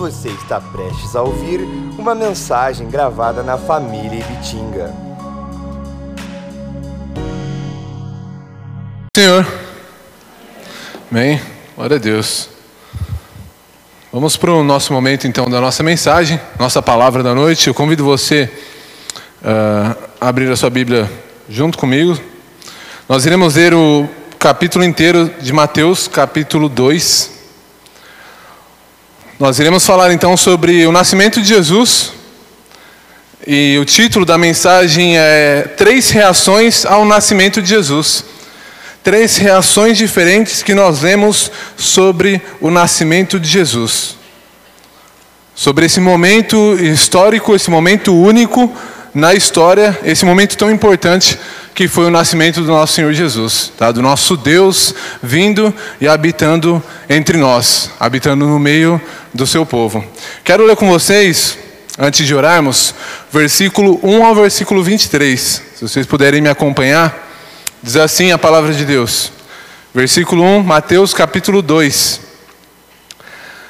Você está prestes a ouvir uma mensagem gravada na família Ibitinga. Senhor. Amém. Glória a Deus. Vamos para o nosso momento então da nossa mensagem, nossa palavra da noite. Eu convido você uh, a abrir a sua Bíblia junto comigo. Nós iremos ler o capítulo inteiro de Mateus, capítulo 2. Nós iremos falar então sobre o nascimento de Jesus. E o título da mensagem é Três reações ao nascimento de Jesus. Três reações diferentes que nós vemos sobre o nascimento de Jesus. Sobre esse momento histórico, esse momento único na história, esse momento tão importante que foi o nascimento do nosso Senhor Jesus, tá? do nosso Deus vindo e habitando entre nós, habitando no meio do seu povo. Quero ler com vocês, antes de orarmos, versículo 1 ao versículo 23. Se vocês puderem me acompanhar, diz assim a palavra de Deus. Versículo 1, Mateus capítulo 2.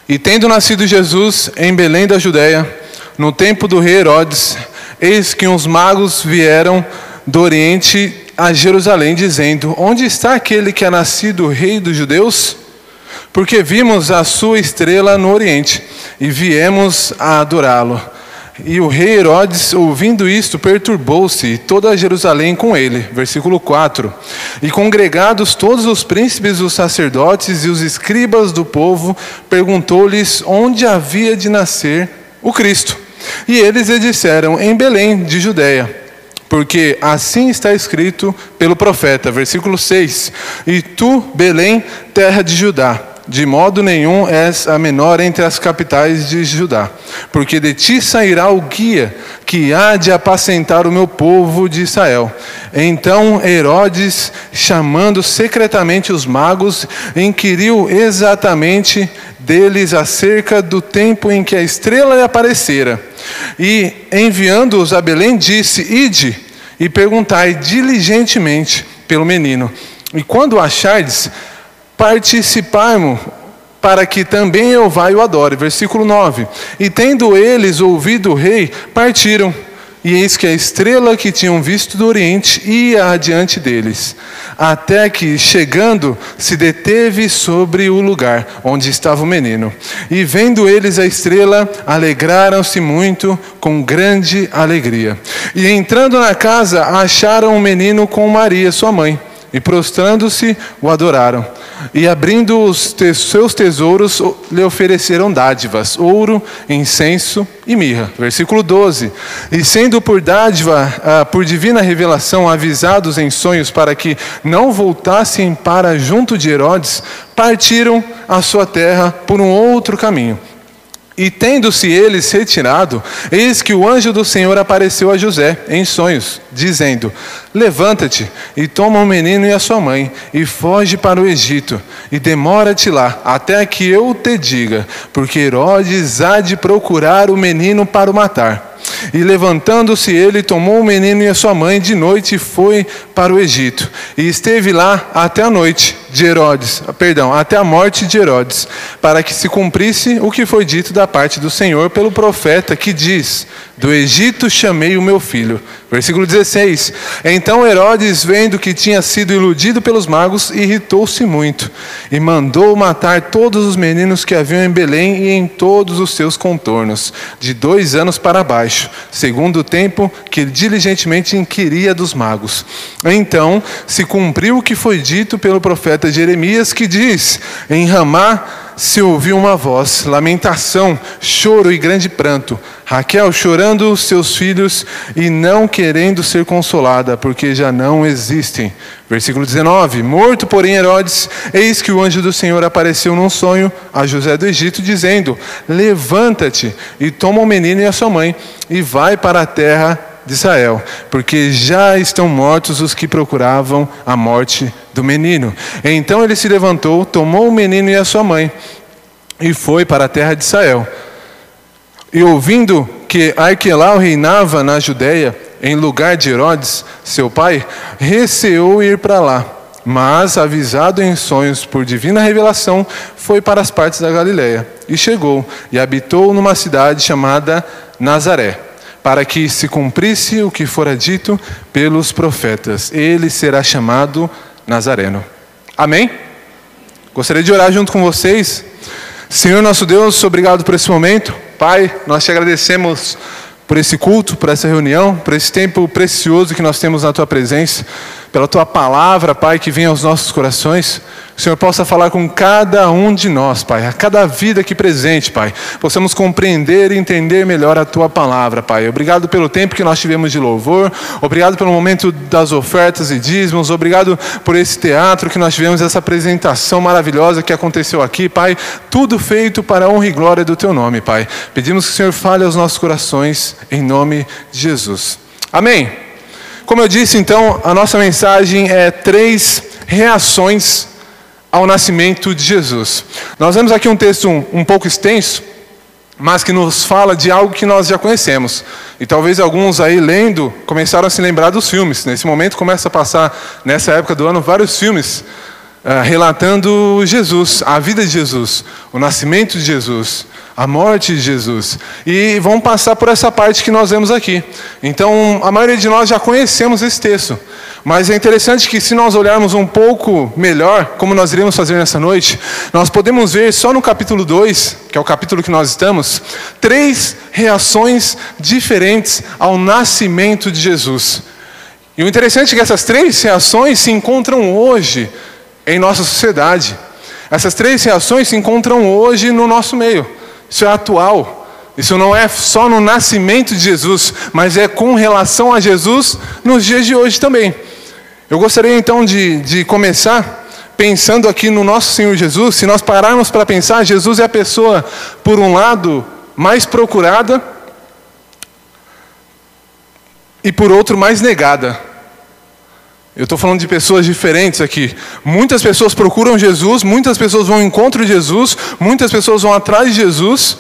E tendo nascido Jesus em Belém da Judéia, no tempo do rei Herodes, eis que uns magos vieram do Oriente a Jerusalém, dizendo: Onde está aquele que é nascido rei dos judeus? Porque vimos a sua estrela no Oriente e viemos a adorá-lo. E o rei Herodes, ouvindo isto, perturbou-se, e toda Jerusalém com ele. Versículo 4. E congregados todos os príncipes, os sacerdotes e os escribas do povo, perguntou-lhes onde havia de nascer o Cristo. E eles lhe disseram: Em Belém, de Judéia porque assim está escrito pelo profeta, versículo 6: E tu, Belém, terra de Judá, de modo nenhum és a menor entre as capitais de Judá, porque de ti sairá o guia que há de apacentar o meu povo de Israel. Então Herodes, chamando secretamente os magos, inquiriu exatamente deles acerca do tempo em que a estrela lhe aparecera. E enviando-os a Belém, disse: Ide e perguntai diligentemente pelo menino. E quando o achardes, para que também eu vá e o adore. Versículo 9. E tendo eles ouvido o rei, partiram. E eis que a estrela que tinham visto do Oriente ia adiante deles, até que, chegando, se deteve sobre o lugar onde estava o menino. E vendo eles a estrela, alegraram-se muito com grande alegria. E entrando na casa, acharam o menino com Maria, sua mãe, e prostrando-se, o adoraram. E abrindo os te seus tesouros, lhe ofereceram dádivas, ouro, incenso e mirra. Versículo 12. E sendo por dádiva, ah, por divina revelação, avisados em sonhos para que não voltassem para junto de Herodes, partiram a sua terra por um outro caminho. E tendo-se eles retirado, eis que o anjo do Senhor apareceu a José em sonhos, dizendo: Levanta-te e toma o menino e a sua mãe, e foge para o Egito, e demora-te lá, até que eu te diga, porque Herodes há de procurar o menino para o matar. E levantando-se ele, tomou o menino e a sua mãe de noite e foi para o Egito. E esteve lá até a noite de Herodes, perdão, até a morte de Herodes, para que se cumprisse o que foi dito da parte do Senhor pelo profeta que diz: Do Egito chamei o meu filho. Versículo 16. Então Herodes, vendo que tinha sido iludido pelos magos, irritou-se muito e mandou matar todos os meninos que haviam em Belém e em todos os seus contornos, de dois anos para baixo, segundo o tempo que diligentemente inquiria dos magos. Então se cumpriu o que foi dito pelo profeta Jeremias, que diz: Em Ramá se ouviu uma voz, lamentação, choro e grande pranto. Raquel chorando os seus filhos e não querendo ser consolada, porque já não existem. Versículo 19: Morto, porém, Herodes, eis que o anjo do Senhor apareceu num sonho a José do Egito, dizendo: Levanta-te e toma o menino e a sua mãe, e vai para a terra de Israel, porque já estão mortos os que procuravam a morte do menino. Então ele se levantou, tomou o menino e a sua mãe, e foi para a terra de Israel. E ouvindo que Arquelau reinava na Judéia, em lugar de Herodes, seu pai, receou ir para lá. mas, avisado em sonhos por divina revelação, foi para as partes da Galiléia e chegou e habitou numa cidade chamada Nazaré, para que se cumprisse o que fora dito pelos profetas. Ele será chamado Nazareno. Amém? Gostaria de orar junto com vocês. Senhor nosso Deus, obrigado por esse momento. Pai, nós te agradecemos por esse culto, por essa reunião, por esse tempo precioso que nós temos na tua presença pela tua palavra, Pai, que vem aos nossos corações. O Senhor possa falar com cada um de nós, Pai, a cada vida aqui presente, Pai. Possamos compreender e entender melhor a tua palavra, Pai. Obrigado pelo tempo que nós tivemos de louvor. Obrigado pelo momento das ofertas e dízimos. Obrigado por esse teatro que nós tivemos, essa apresentação maravilhosa que aconteceu aqui, Pai. Tudo feito para a honra e glória do teu nome, Pai. Pedimos que o Senhor fale aos nossos corações, em nome de Jesus. Amém. Como eu disse, então, a nossa mensagem é três reações ao nascimento de Jesus. Nós vemos aqui um texto um, um pouco extenso, mas que nos fala de algo que nós já conhecemos. E talvez alguns aí lendo começaram a se lembrar dos filmes. Nesse momento começa a passar, nessa época do ano, vários filmes uh, relatando Jesus, a vida de Jesus, o nascimento de Jesus a morte de Jesus. E vão passar por essa parte que nós vemos aqui. Então, a maioria de nós já conhecemos esse texto. Mas é interessante que, se nós olharmos um pouco melhor, como nós iremos fazer nessa noite, nós podemos ver só no capítulo 2, que é o capítulo que nós estamos, três reações diferentes ao nascimento de Jesus. E o interessante é que essas três reações se encontram hoje em nossa sociedade. Essas três reações se encontram hoje no nosso meio. Isso é atual. Isso não é só no nascimento de Jesus, mas é com relação a Jesus nos dias de hoje também. Eu gostaria então de, de começar pensando aqui no nosso Senhor Jesus. Se nós pararmos para pensar, Jesus é a pessoa, por um lado, mais procurada e por outro, mais negada. Eu estou falando de pessoas diferentes aqui. Muitas pessoas procuram Jesus, muitas pessoas vão ao encontro de Jesus, muitas pessoas vão atrás de Jesus,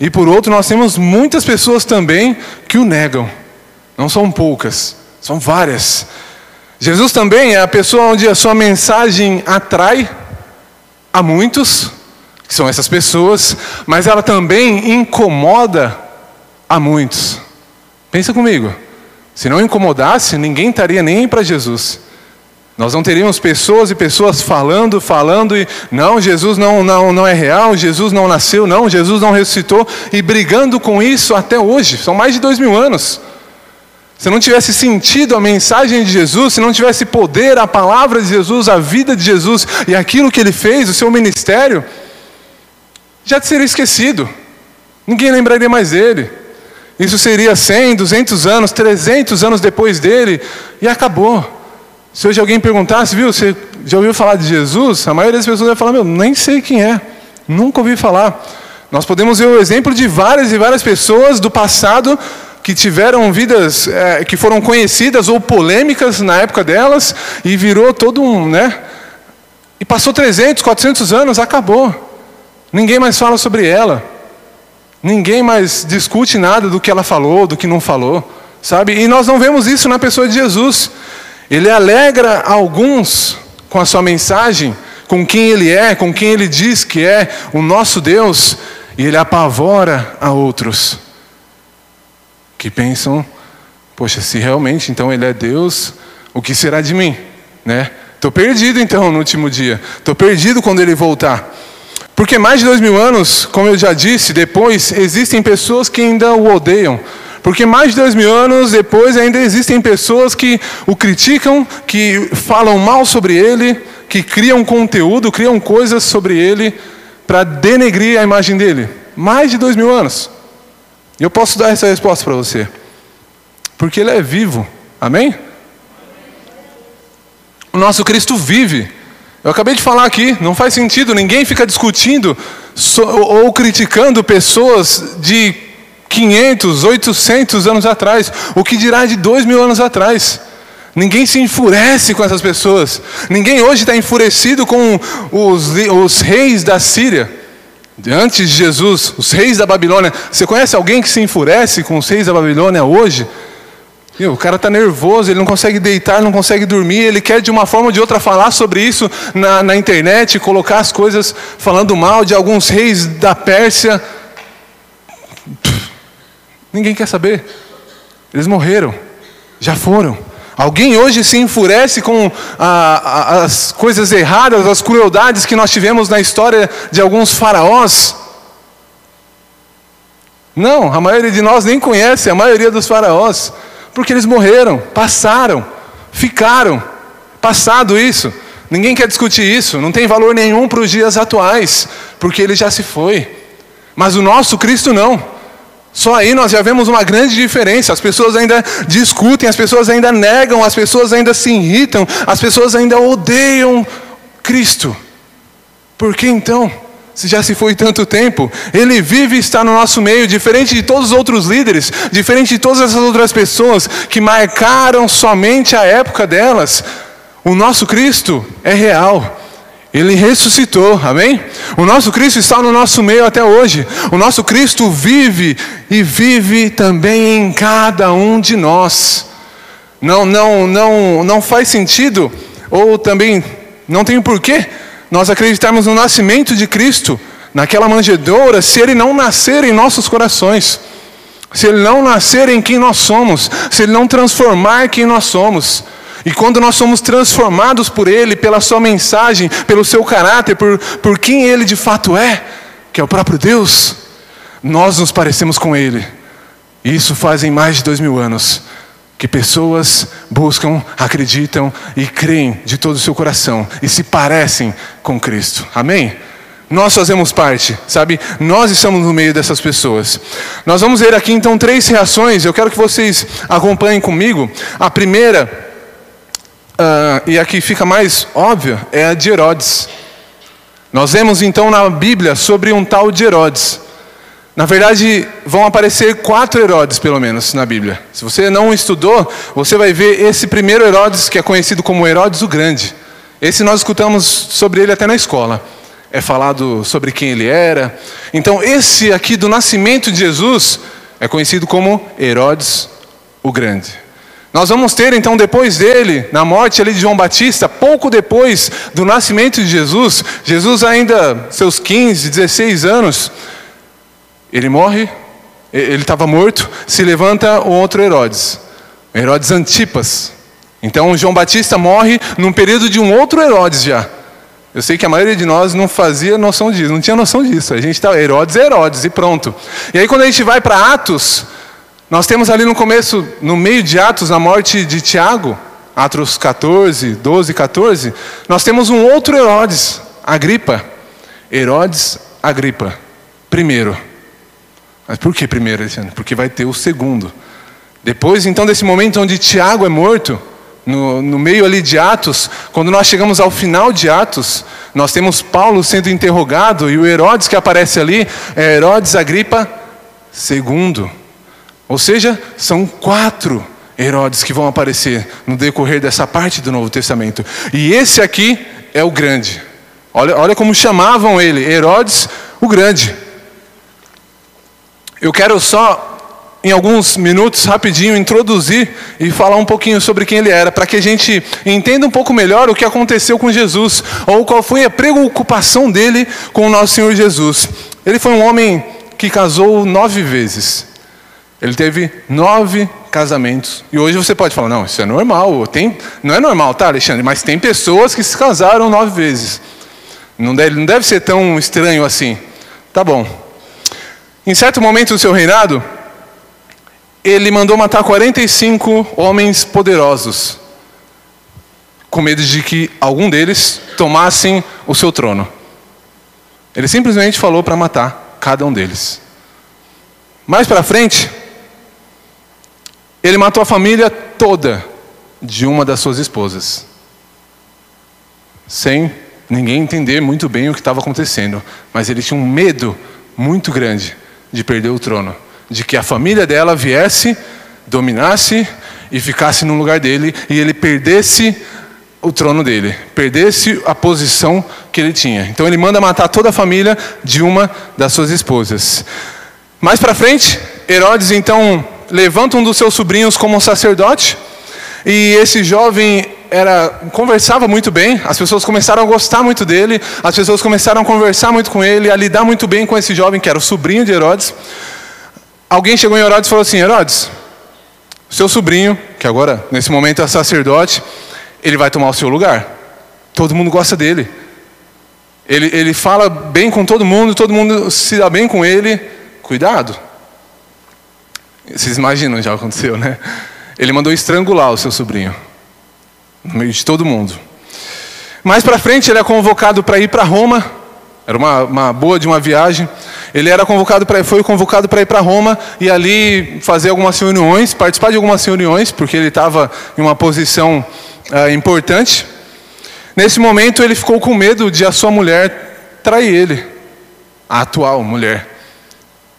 e por outro, nós temos muitas pessoas também que o negam. Não são poucas, são várias. Jesus também é a pessoa onde a sua mensagem atrai a muitos, que são essas pessoas, mas ela também incomoda a muitos. Pensa comigo. Se não incomodasse, ninguém estaria nem para Jesus. Nós não teríamos pessoas e pessoas falando, falando e não, Jesus não, não, não é real, Jesus não nasceu, não, Jesus não ressuscitou e brigando com isso até hoje. São mais de dois mil anos. Se não tivesse sentido a mensagem de Jesus, se não tivesse poder, a palavra de Jesus, a vida de Jesus e aquilo que ele fez, o seu ministério, já seria esquecido. Ninguém lembraria mais dele. Isso seria 100, 200 anos, 300 anos depois dele e acabou. Se hoje alguém perguntasse, viu, você já ouviu falar de Jesus? A maioria das pessoas vai falar, meu, nem sei quem é, nunca ouvi falar. Nós podemos ver o exemplo de várias e várias pessoas do passado que tiveram vidas é, que foram conhecidas ou polêmicas na época delas e virou todo um, né? E passou 300, 400 anos, acabou. Ninguém mais fala sobre ela. Ninguém mais discute nada do que ela falou, do que não falou, sabe? E nós não vemos isso na pessoa de Jesus. Ele alegra alguns com a sua mensagem, com quem ele é, com quem ele diz que é o nosso Deus, e ele apavora a outros que pensam: poxa, se realmente então ele é Deus, o que será de mim, né? Estou perdido então no último dia. Estou perdido quando ele voltar. Porque mais de dois mil anos, como eu já disse, depois existem pessoas que ainda o odeiam. Porque mais de dois mil anos depois ainda existem pessoas que o criticam, que falam mal sobre ele, que criam conteúdo, criam coisas sobre ele para denegrir a imagem dele. Mais de dois mil anos. Eu posso dar essa resposta para você. Porque ele é vivo. Amém? O nosso Cristo vive. Eu acabei de falar aqui, não faz sentido, ninguém fica discutindo ou criticando pessoas de 500, 800 anos atrás, o que dirá de dois mil anos atrás. Ninguém se enfurece com essas pessoas. Ninguém hoje está enfurecido com os, os reis da Síria. Antes de Jesus, os reis da Babilônia. Você conhece alguém que se enfurece com os reis da Babilônia hoje? E o cara está nervoso, ele não consegue deitar, não consegue dormir, ele quer de uma forma ou de outra falar sobre isso na, na internet, colocar as coisas falando mal de alguns reis da Pérsia. Ninguém quer saber. Eles morreram, já foram. Alguém hoje se enfurece com a, a, as coisas erradas, as crueldades que nós tivemos na história de alguns faraós? Não, a maioria de nós nem conhece a maioria dos faraós. Porque eles morreram, passaram, ficaram. Passado isso. Ninguém quer discutir isso. Não tem valor nenhum para os dias atuais. Porque ele já se foi. Mas o nosso Cristo não. Só aí nós já vemos uma grande diferença. As pessoas ainda discutem, as pessoas ainda negam, as pessoas ainda se irritam, as pessoas ainda odeiam Cristo. Por que então? Se já se foi tanto tempo, Ele vive e está no nosso meio, diferente de todos os outros líderes, diferente de todas essas outras pessoas que marcaram somente a época delas. O nosso Cristo é real. Ele ressuscitou, amém? O nosso Cristo está no nosso meio até hoje. O nosso Cristo vive e vive também em cada um de nós. Não, não, não, não faz sentido, ou também não tem porquê nós acreditarmos no nascimento de Cristo, naquela manjedoura, se ele não nascer em nossos corações, se ele não nascer em quem nós somos, se ele não transformar quem nós somos. E quando nós somos transformados por Ele, pela Sua mensagem, pelo Seu caráter, por, por quem Ele de fato é, que é o próprio Deus, nós nos parecemos com Ele. E isso fazem mais de dois mil anos que pessoas buscam, acreditam e creem de todo o seu coração e se parecem com Cristo. Amém? Nós fazemos parte, sabe? Nós estamos no meio dessas pessoas. Nós vamos ver aqui então três reações. Eu quero que vocês acompanhem comigo. A primeira, uh, e aqui fica mais óbvia, é a de Herodes. Nós vemos então na Bíblia sobre um tal de Herodes. Na verdade, vão aparecer quatro Herodes, pelo menos, na Bíblia. Se você não estudou, você vai ver esse primeiro Herodes, que é conhecido como Herodes o Grande. Esse nós escutamos sobre ele até na escola. É falado sobre quem ele era. Então, esse aqui do nascimento de Jesus é conhecido como Herodes o Grande. Nós vamos ter então depois dele, na morte ali de João Batista, pouco depois do nascimento de Jesus, Jesus ainda seus 15, 16 anos, ele morre, ele estava morto, se levanta o outro Herodes, Herodes Antipas. Então João Batista morre num período de um outro Herodes já. Eu sei que a maioria de nós não fazia noção disso, não tinha noção disso. A gente estava, Herodes é Herodes e pronto. E aí quando a gente vai para Atos, nós temos ali no começo, no meio de Atos, a morte de Tiago, Atos 14, 12, 14, nós temos um outro Herodes, Agripa. Herodes Agripa, primeiro. Mas por que primeiro? Porque vai ter o segundo. Depois, então, desse momento onde Tiago é morto, no, no, meio ali de Atos, quando nós chegamos ao final de Atos, nós temos Paulo sendo interrogado e o Herodes que aparece ali é Herodes Agripa II. Ou seja, são quatro Herodes que vão aparecer no decorrer dessa parte do Novo Testamento. E esse aqui é o grande. Olha, olha como chamavam ele, Herodes o Grande. Eu quero só, em alguns minutos, rapidinho, introduzir e falar um pouquinho sobre quem ele era, para que a gente entenda um pouco melhor o que aconteceu com Jesus, ou qual foi a preocupação dele com o nosso Senhor Jesus. Ele foi um homem que casou nove vezes. Ele teve nove casamentos. E hoje você pode falar, não, isso é normal. Tem, não é normal, tá, Alexandre? Mas tem pessoas que se casaram nove vezes. Não deve, não deve ser tão estranho assim. Tá bom. Em certo momento do seu reinado, ele mandou matar 45 homens poderosos, com medo de que algum deles tomassem o seu trono. Ele simplesmente falou para matar cada um deles. Mais para frente, ele matou a família toda de uma das suas esposas, sem ninguém entender muito bem o que estava acontecendo, mas ele tinha um medo muito grande de perder o trono, de que a família dela viesse, dominasse e ficasse no lugar dele e ele perdesse o trono dele, perdesse a posição que ele tinha. Então ele manda matar toda a família de uma das suas esposas. Mais para frente, Herodes então levanta um dos seus sobrinhos como sacerdote, e esse jovem era conversava muito bem, as pessoas começaram a gostar muito dele, as pessoas começaram a conversar muito com ele, a lidar muito bem com esse jovem que era o sobrinho de Herodes. Alguém chegou em Herodes e falou assim: Herodes, seu sobrinho, que agora nesse momento é sacerdote, ele vai tomar o seu lugar. Todo mundo gosta dele. Ele, ele fala bem com todo mundo, todo mundo se dá bem com ele. Cuidado. Vocês imaginam já aconteceu, né? Ele mandou estrangular o seu sobrinho, no meio de todo mundo. Mais para frente, ele é convocado para ir para Roma. Era uma, uma, boa de uma viagem. Ele era convocado para, foi convocado para ir para Roma e ali fazer algumas reuniões, participar de algumas reuniões, porque ele estava em uma posição uh, importante. Nesse momento, ele ficou com medo de a sua mulher trair ele, a atual mulher.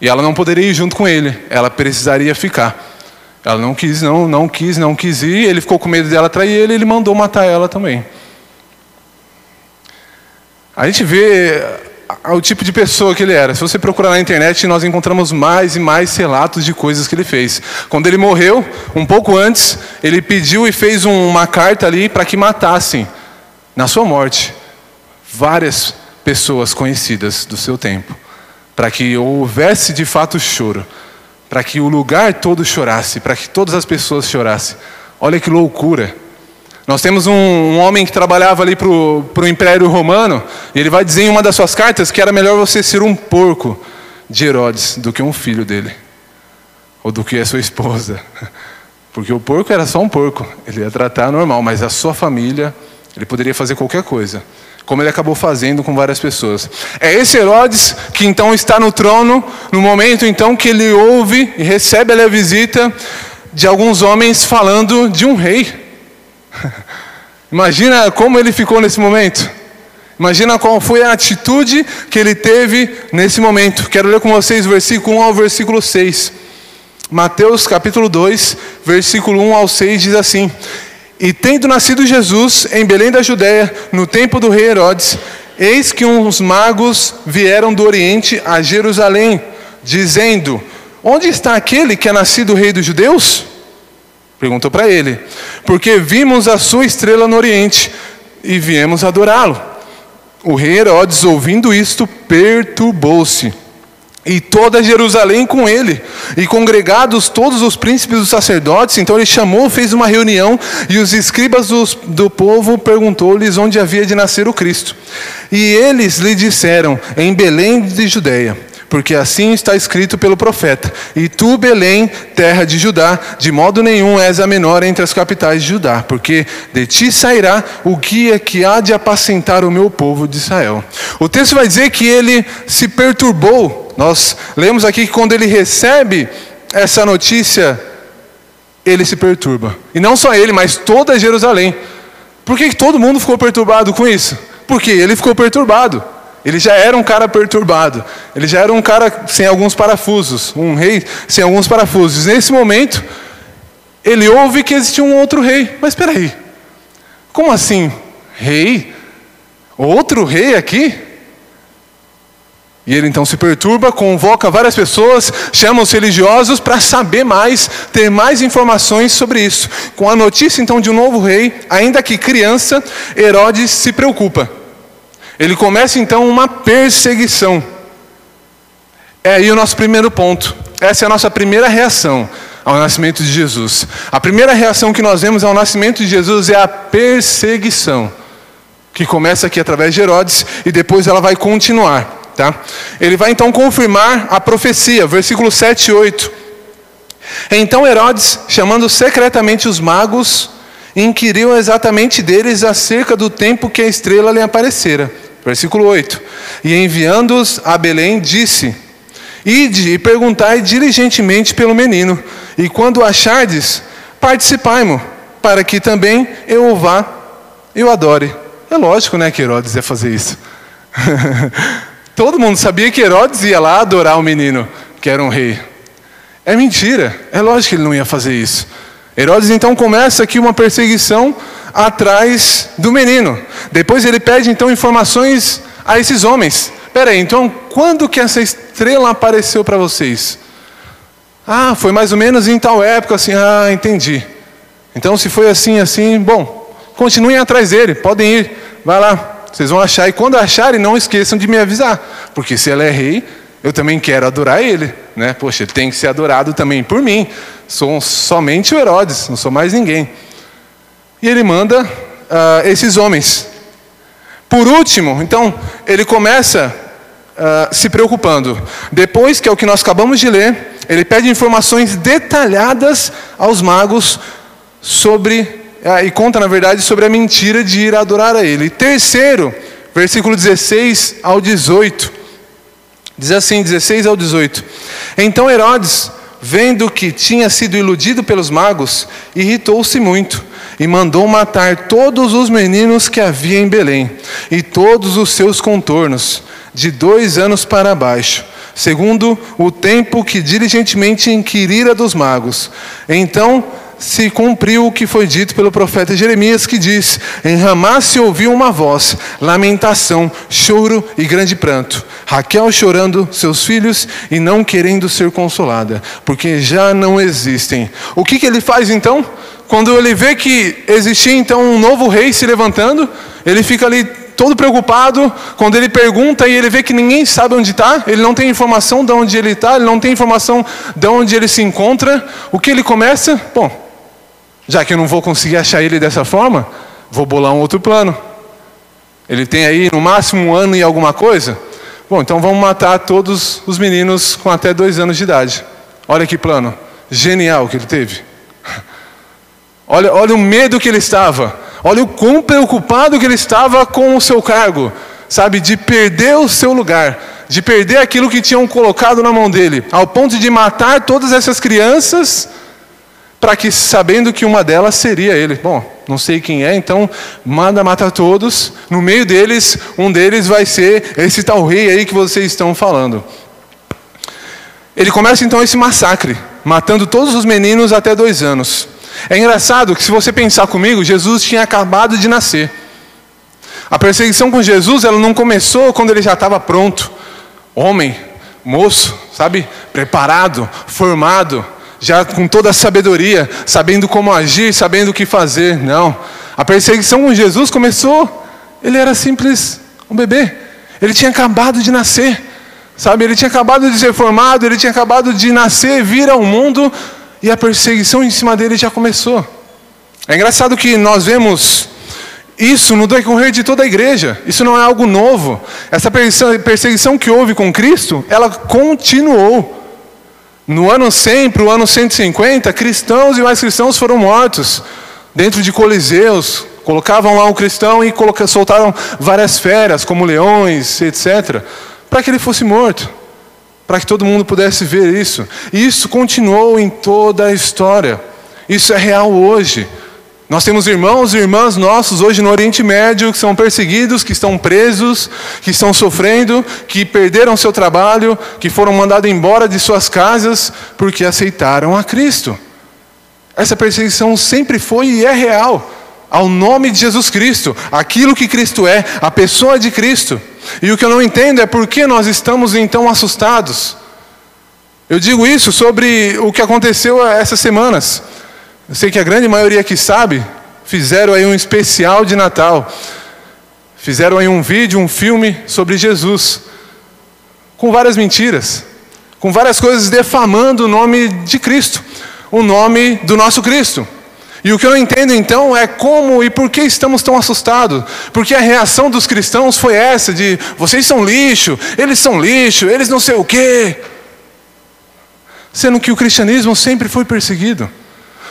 E ela não poderia ir junto com ele, ela precisaria ficar. Ela não quis, não, não quis, não quis ir. Ele ficou com medo dela trair ele, ele mandou matar ela também. A gente vê o tipo de pessoa que ele era. Se você procurar na internet, nós encontramos mais e mais relatos de coisas que ele fez. Quando ele morreu, um pouco antes, ele pediu e fez uma carta ali para que matassem, na sua morte, várias pessoas conhecidas do seu tempo, para que houvesse de fato choro para que o lugar todo chorasse, para que todas as pessoas chorassem. Olha que loucura. Nós temos um, um homem que trabalhava ali para o Império Romano, e ele vai dizer em uma das suas cartas que era melhor você ser um porco de Herodes do que um filho dele, ou do que a sua esposa. Porque o porco era só um porco, ele ia tratar normal, mas a sua família, ele poderia fazer qualquer coisa como ele acabou fazendo com várias pessoas. É esse Herodes que então está no trono, no momento então que ele ouve e recebe a visita de alguns homens falando de um rei. Imagina como ele ficou nesse momento. Imagina qual foi a atitude que ele teve nesse momento. Quero ler com vocês o versículo 1 ao versículo 6. Mateus capítulo 2, versículo 1 ao 6 diz assim: e tendo nascido Jesus em Belém da Judéia, no tempo do rei Herodes, eis que uns magos vieram do Oriente a Jerusalém, dizendo: Onde está aquele que é nascido rei dos judeus? Perguntou para ele. Porque vimos a sua estrela no Oriente e viemos adorá-lo. O rei Herodes, ouvindo isto, perturbou-se e toda Jerusalém com ele, e congregados todos os príncipes dos sacerdotes, então ele chamou, fez uma reunião, e os escribas dos, do povo perguntou-lhes onde havia de nascer o Cristo. E eles lhe disseram: em Belém de Judeia porque assim está escrito pelo profeta: E tu, Belém, terra de Judá, de modo nenhum és a menor entre as capitais de Judá, porque de ti sairá o guia que há de apacentar o meu povo de Israel. O texto vai dizer que ele se perturbou. Nós lemos aqui que quando ele recebe essa notícia, ele se perturba. E não só ele, mas toda Jerusalém. Por que todo mundo ficou perturbado com isso? Porque ele ficou perturbado. Ele já era um cara perturbado. Ele já era um cara sem alguns parafusos. Um rei sem alguns parafusos. Nesse momento, ele ouve que existia um outro rei. Mas espera aí. Como assim? Rei? Outro rei aqui? E ele então se perturba, convoca várias pessoas, chama os religiosos para saber mais, ter mais informações sobre isso. Com a notícia então de um novo rei, ainda que criança, Herodes se preocupa. Ele começa então uma perseguição. É aí o nosso primeiro ponto. Essa é a nossa primeira reação ao nascimento de Jesus. A primeira reação que nós vemos ao nascimento de Jesus é a perseguição, que começa aqui através de Herodes e depois ela vai continuar. Tá? Ele vai então confirmar a profecia, versículo 7 e 8. Então Herodes, chamando secretamente os magos, inquiriu exatamente deles acerca do tempo que a estrela lhe aparecera. Versículo 8: E enviando-os a Belém, disse: Ide e perguntai diligentemente pelo menino, e quando achardes, participai-mo, para que também eu o vá e o adore. É lógico, né, que Herodes ia fazer isso. Todo mundo sabia que Herodes ia lá adorar o menino, que era um rei. É mentira, é lógico que ele não ia fazer isso. Herodes então começa aqui uma perseguição atrás do menino. Depois ele pede então informações a esses homens. Espera aí, então quando que essa estrela apareceu para vocês? Ah, foi mais ou menos em tal época, assim, ah, entendi. Então, se foi assim, assim, bom, continuem atrás dele, podem ir, vai lá, vocês vão achar. E quando acharem, não esqueçam de me avisar, porque se ele é rei, eu também quero adorar ele, né? Poxa, ele tem que ser adorado também por mim. Sou somente o Herodes, não sou mais ninguém. E ele manda uh, esses homens. Por último, então, ele começa uh, se preocupando. Depois, que é o que nós acabamos de ler, ele pede informações detalhadas aos magos sobre, uh, e conta, na verdade, sobre a mentira de ir adorar a ele. Terceiro, versículo 16 ao 18. Diz assim, 16 ao 18. Então Herodes, vendo que tinha sido iludido pelos magos, irritou-se muito e mandou matar todos os meninos que havia em Belém e todos os seus contornos, de dois anos para baixo, segundo o tempo que diligentemente inquirira dos magos. Então se cumpriu o que foi dito pelo profeta Jeremias, que diz: Em Ramá se ouviu uma voz, lamentação, choro e grande pranto. Raquel chorando seus filhos e não querendo ser consolada, porque já não existem. O que, que ele faz então? quando ele vê que existia então um novo rei se levantando, ele fica ali todo preocupado. Quando ele pergunta e ele vê que ninguém sabe onde está, ele não tem informação de onde ele está, ele não tem informação de onde ele se encontra. O que ele começa? Bom, já que eu não vou conseguir achar ele dessa forma, vou bolar um outro plano. Ele tem aí no máximo um ano e alguma coisa. Bom, então vamos matar todos os meninos com até dois anos de idade. Olha que plano genial que ele teve. Olha, olha o medo que ele estava. Olha o quão preocupado que ele estava com o seu cargo. Sabe, de perder o seu lugar. De perder aquilo que tinham colocado na mão dele. Ao ponto de matar todas essas crianças. Para que, sabendo que uma delas seria ele. Bom, não sei quem é, então manda matar todos. No meio deles, um deles vai ser esse tal rei aí que vocês estão falando. Ele começa então esse massacre, matando todos os meninos até dois anos. É engraçado que, se você pensar comigo, Jesus tinha acabado de nascer. A perseguição com Jesus ela não começou quando ele já estava pronto, homem, moço, sabe, preparado, formado, já com toda a sabedoria, sabendo como agir, sabendo o que fazer. Não. A perseguição com Jesus começou, ele era simples um bebê. Ele tinha acabado de nascer. Sabe, ele tinha acabado de ser formado, ele tinha acabado de nascer, vir ao mundo e a perseguição em cima dele já começou. É engraçado que nós vemos isso no decorrer de toda a igreja. Isso não é algo novo. Essa perseguição que houve com Cristo, ela continuou. No ano 100 para o ano 150, cristãos e mais cristãos foram mortos dentro de coliseus. Colocavam lá um cristão e soltaram várias feras, como leões, etc., para que ele fosse morto para que todo mundo pudesse ver isso. E isso continuou em toda a história. Isso é real hoje. Nós temos irmãos e irmãs nossos hoje no Oriente Médio que são perseguidos, que estão presos, que estão sofrendo, que perderam seu trabalho, que foram mandados embora de suas casas porque aceitaram a Cristo. Essa perseguição sempre foi e é real ao nome de Jesus Cristo, aquilo que Cristo é, a pessoa de Cristo. E o que eu não entendo é por que nós estamos então assustados. Eu digo isso sobre o que aconteceu essas semanas. Eu sei que a grande maioria que sabe fizeram aí um especial de Natal. Fizeram aí um vídeo, um filme sobre Jesus. Com várias mentiras, com várias coisas defamando o nome de Cristo, o nome do nosso Cristo. E o que eu não entendo então é como e por que estamos tão assustados. Porque a reação dos cristãos foi essa: de vocês são lixo, eles são lixo, eles não sei o quê. Sendo que o cristianismo sempre foi perseguido.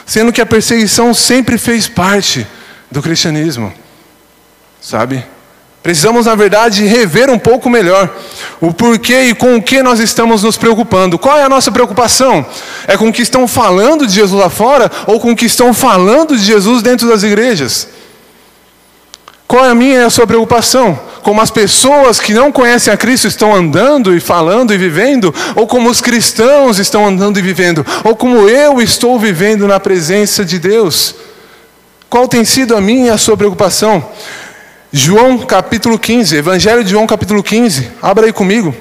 Sendo que a perseguição sempre fez parte do cristianismo. Sabe? Precisamos, na verdade, rever um pouco melhor o porquê e com o que nós estamos nos preocupando. Qual é a nossa preocupação? É com o que estão falando de Jesus lá fora ou com o que estão falando de Jesus dentro das igrejas? Qual é a minha e a sua preocupação? Como as pessoas que não conhecem a Cristo estão andando e falando e vivendo, ou como os cristãos estão andando e vivendo, ou como eu estou vivendo na presença de Deus? Qual tem sido a minha e a sua preocupação? João capítulo 15, Evangelho de João capítulo 15, abra aí comigo.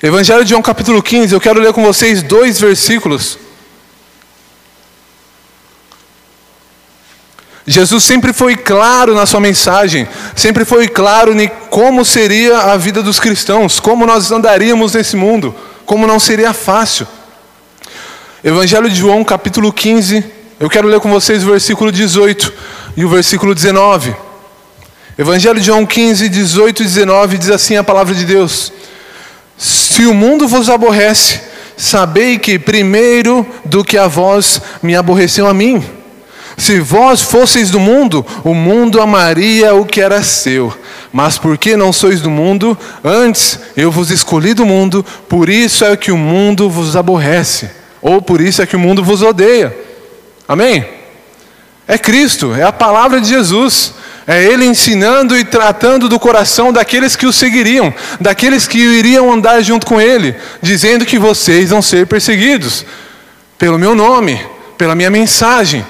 Evangelho de João capítulo 15, eu quero ler com vocês dois versículos. Jesus sempre foi claro na sua mensagem, sempre foi claro em como seria a vida dos cristãos, como nós andaríamos nesse mundo, como não seria fácil. Evangelho de João, capítulo 15, eu quero ler com vocês o versículo 18 e o versículo 19. Evangelho de João 15, 18 e 19 diz assim a palavra de Deus: Se o mundo vos aborrece, sabei que primeiro do que a vós me aborreceu a mim. Se vós fosseis do mundo, o mundo amaria o que era seu. Mas porque não sois do mundo, antes eu vos escolhi do mundo, por isso é que o mundo vos aborrece, ou por isso é que o mundo vos odeia. Amém? É Cristo, é a palavra de Jesus. É Ele ensinando e tratando do coração daqueles que o seguiriam, daqueles que iriam andar junto com Ele, dizendo que vocês vão ser perseguidos pelo meu nome, pela minha mensagem.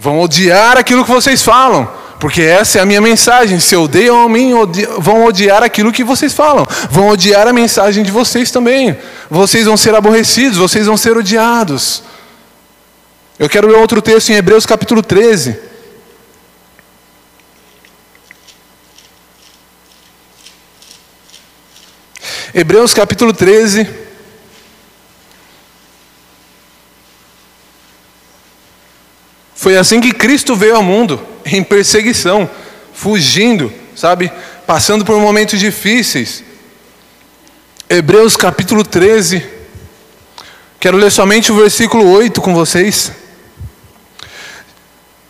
Vão odiar aquilo que vocês falam, porque essa é a minha mensagem. Se odeiam a mim, vão odiar aquilo que vocês falam, vão odiar a mensagem de vocês também. Vocês vão ser aborrecidos, vocês vão ser odiados. Eu quero ler outro texto em Hebreus capítulo 13. Hebreus capítulo 13. Foi assim que Cristo veio ao mundo, em perseguição, fugindo, sabe? Passando por momentos difíceis. Hebreus capítulo 13. Quero ler somente o versículo 8 com vocês.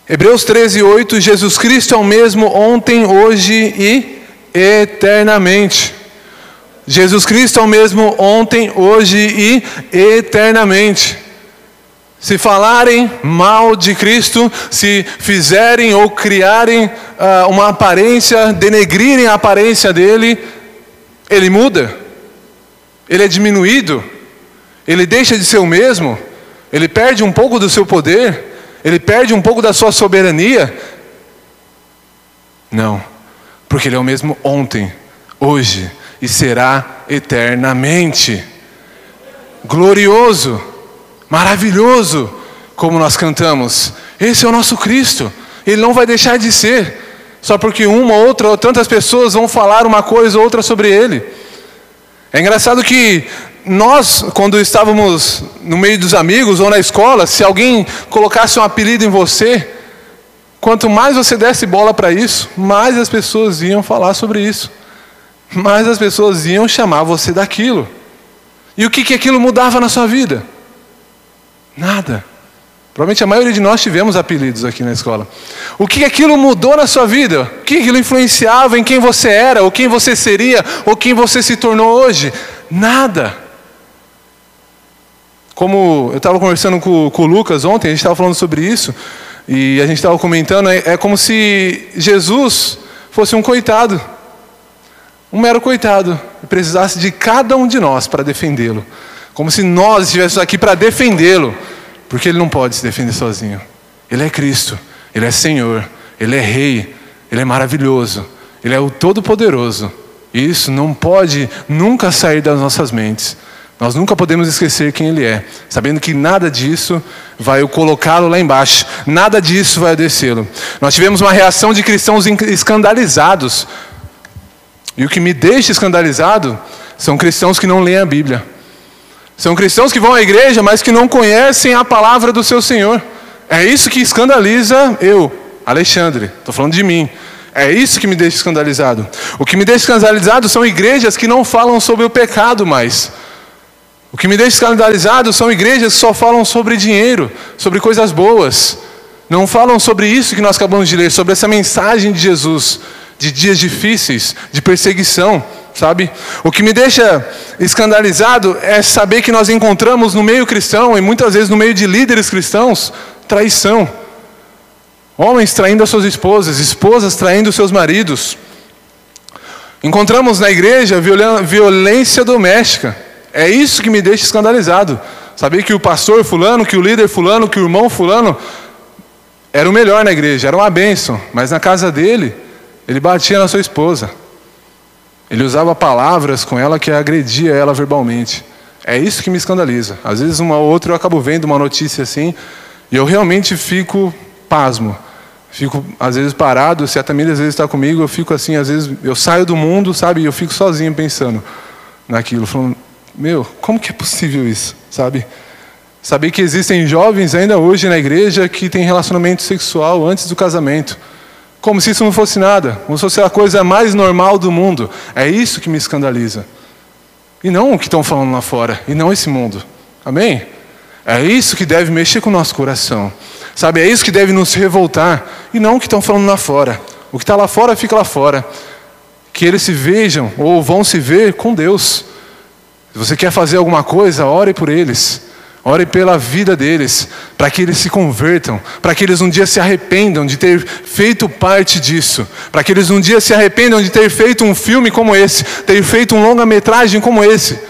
Hebreus 13, 8. Jesus Cristo é o mesmo ontem, hoje e eternamente. Jesus Cristo é o mesmo ontem, hoje e eternamente. Se falarem mal de Cristo, se fizerem ou criarem uh, uma aparência, denegrirem a aparência dele, ele muda, ele é diminuído, ele deixa de ser o mesmo, ele perde um pouco do seu poder, ele perde um pouco da sua soberania. Não, porque ele é o mesmo ontem, hoje e será eternamente. Glorioso maravilhoso, como nós cantamos. Esse é o nosso Cristo. Ele não vai deixar de ser, só porque uma, outra ou tantas pessoas vão falar uma coisa ou outra sobre ele. É engraçado que nós, quando estávamos no meio dos amigos ou na escola, se alguém colocasse um apelido em você, quanto mais você desse bola para isso, mais as pessoas iam falar sobre isso. Mais as pessoas iam chamar você daquilo. E o que, que aquilo mudava na sua vida? Nada. Provavelmente a maioria de nós tivemos apelidos aqui na escola. O que aquilo mudou na sua vida? O que aquilo influenciava em quem você era, ou quem você seria, ou quem você se tornou hoje? Nada. Como eu estava conversando com, com, o Lucas ontem, a gente estava falando sobre isso, e a gente estava comentando, é, é como se Jesus fosse um coitado, um mero coitado, e precisasse de cada um de nós para defendê-lo. Como se nós estivéssemos aqui para defendê-lo, porque ele não pode se defender sozinho. Ele é Cristo, ele é Senhor, ele é Rei, ele é maravilhoso, ele é o Todo-Poderoso. E isso não pode nunca sair das nossas mentes. Nós nunca podemos esquecer quem Ele é, sabendo que nada disso vai colocá-lo lá embaixo, nada disso vai descê-lo. Nós tivemos uma reação de cristãos escandalizados, e o que me deixa escandalizado são cristãos que não leem a Bíblia. São cristãos que vão à igreja, mas que não conhecem a palavra do seu Senhor. É isso que escandaliza eu, Alexandre. Estou falando de mim. É isso que me deixa escandalizado. O que me deixa escandalizado são igrejas que não falam sobre o pecado mais. O que me deixa escandalizado são igrejas que só falam sobre dinheiro, sobre coisas boas. Não falam sobre isso que nós acabamos de ler, sobre essa mensagem de Jesus, de dias difíceis, de perseguição sabe? O que me deixa escandalizado é saber que nós encontramos no meio cristão, e muitas vezes no meio de líderes cristãos, traição. Homens traindo as suas esposas, esposas traindo seus maridos. Encontramos na igreja violência doméstica. É isso que me deixa escandalizado. Saber que o pastor fulano, que o líder fulano, que o irmão fulano era o melhor na igreja, era uma bênção, mas na casa dele, ele batia na sua esposa. Ele usava palavras com ela que agredia ela verbalmente. É isso que me escandaliza. Às vezes, uma ou outra, eu acabo vendo uma notícia assim e eu realmente fico pasmo. Fico, às vezes, parado. Se a Tamira, às vezes, está comigo, eu fico assim, às vezes, eu saio do mundo, sabe? E eu fico sozinho pensando naquilo. Falando, meu, como que é possível isso, sabe? Saber que existem jovens ainda hoje na igreja que têm relacionamento sexual antes do casamento. Como se isso não fosse nada, como se fosse a coisa mais normal do mundo. É isso que me escandaliza. E não o que estão falando lá fora, e não esse mundo. Amém? É isso que deve mexer com o nosso coração. Sabe, é isso que deve nos revoltar, e não o que estão falando lá fora. O que está lá fora, fica lá fora. Que eles se vejam, ou vão se ver com Deus. Se você quer fazer alguma coisa, ore por eles. Ore pela vida deles, para que eles se convertam, para que eles um dia se arrependam de ter feito parte disso, para que eles um dia se arrependam de ter feito um filme como esse, ter feito um longa-metragem como esse.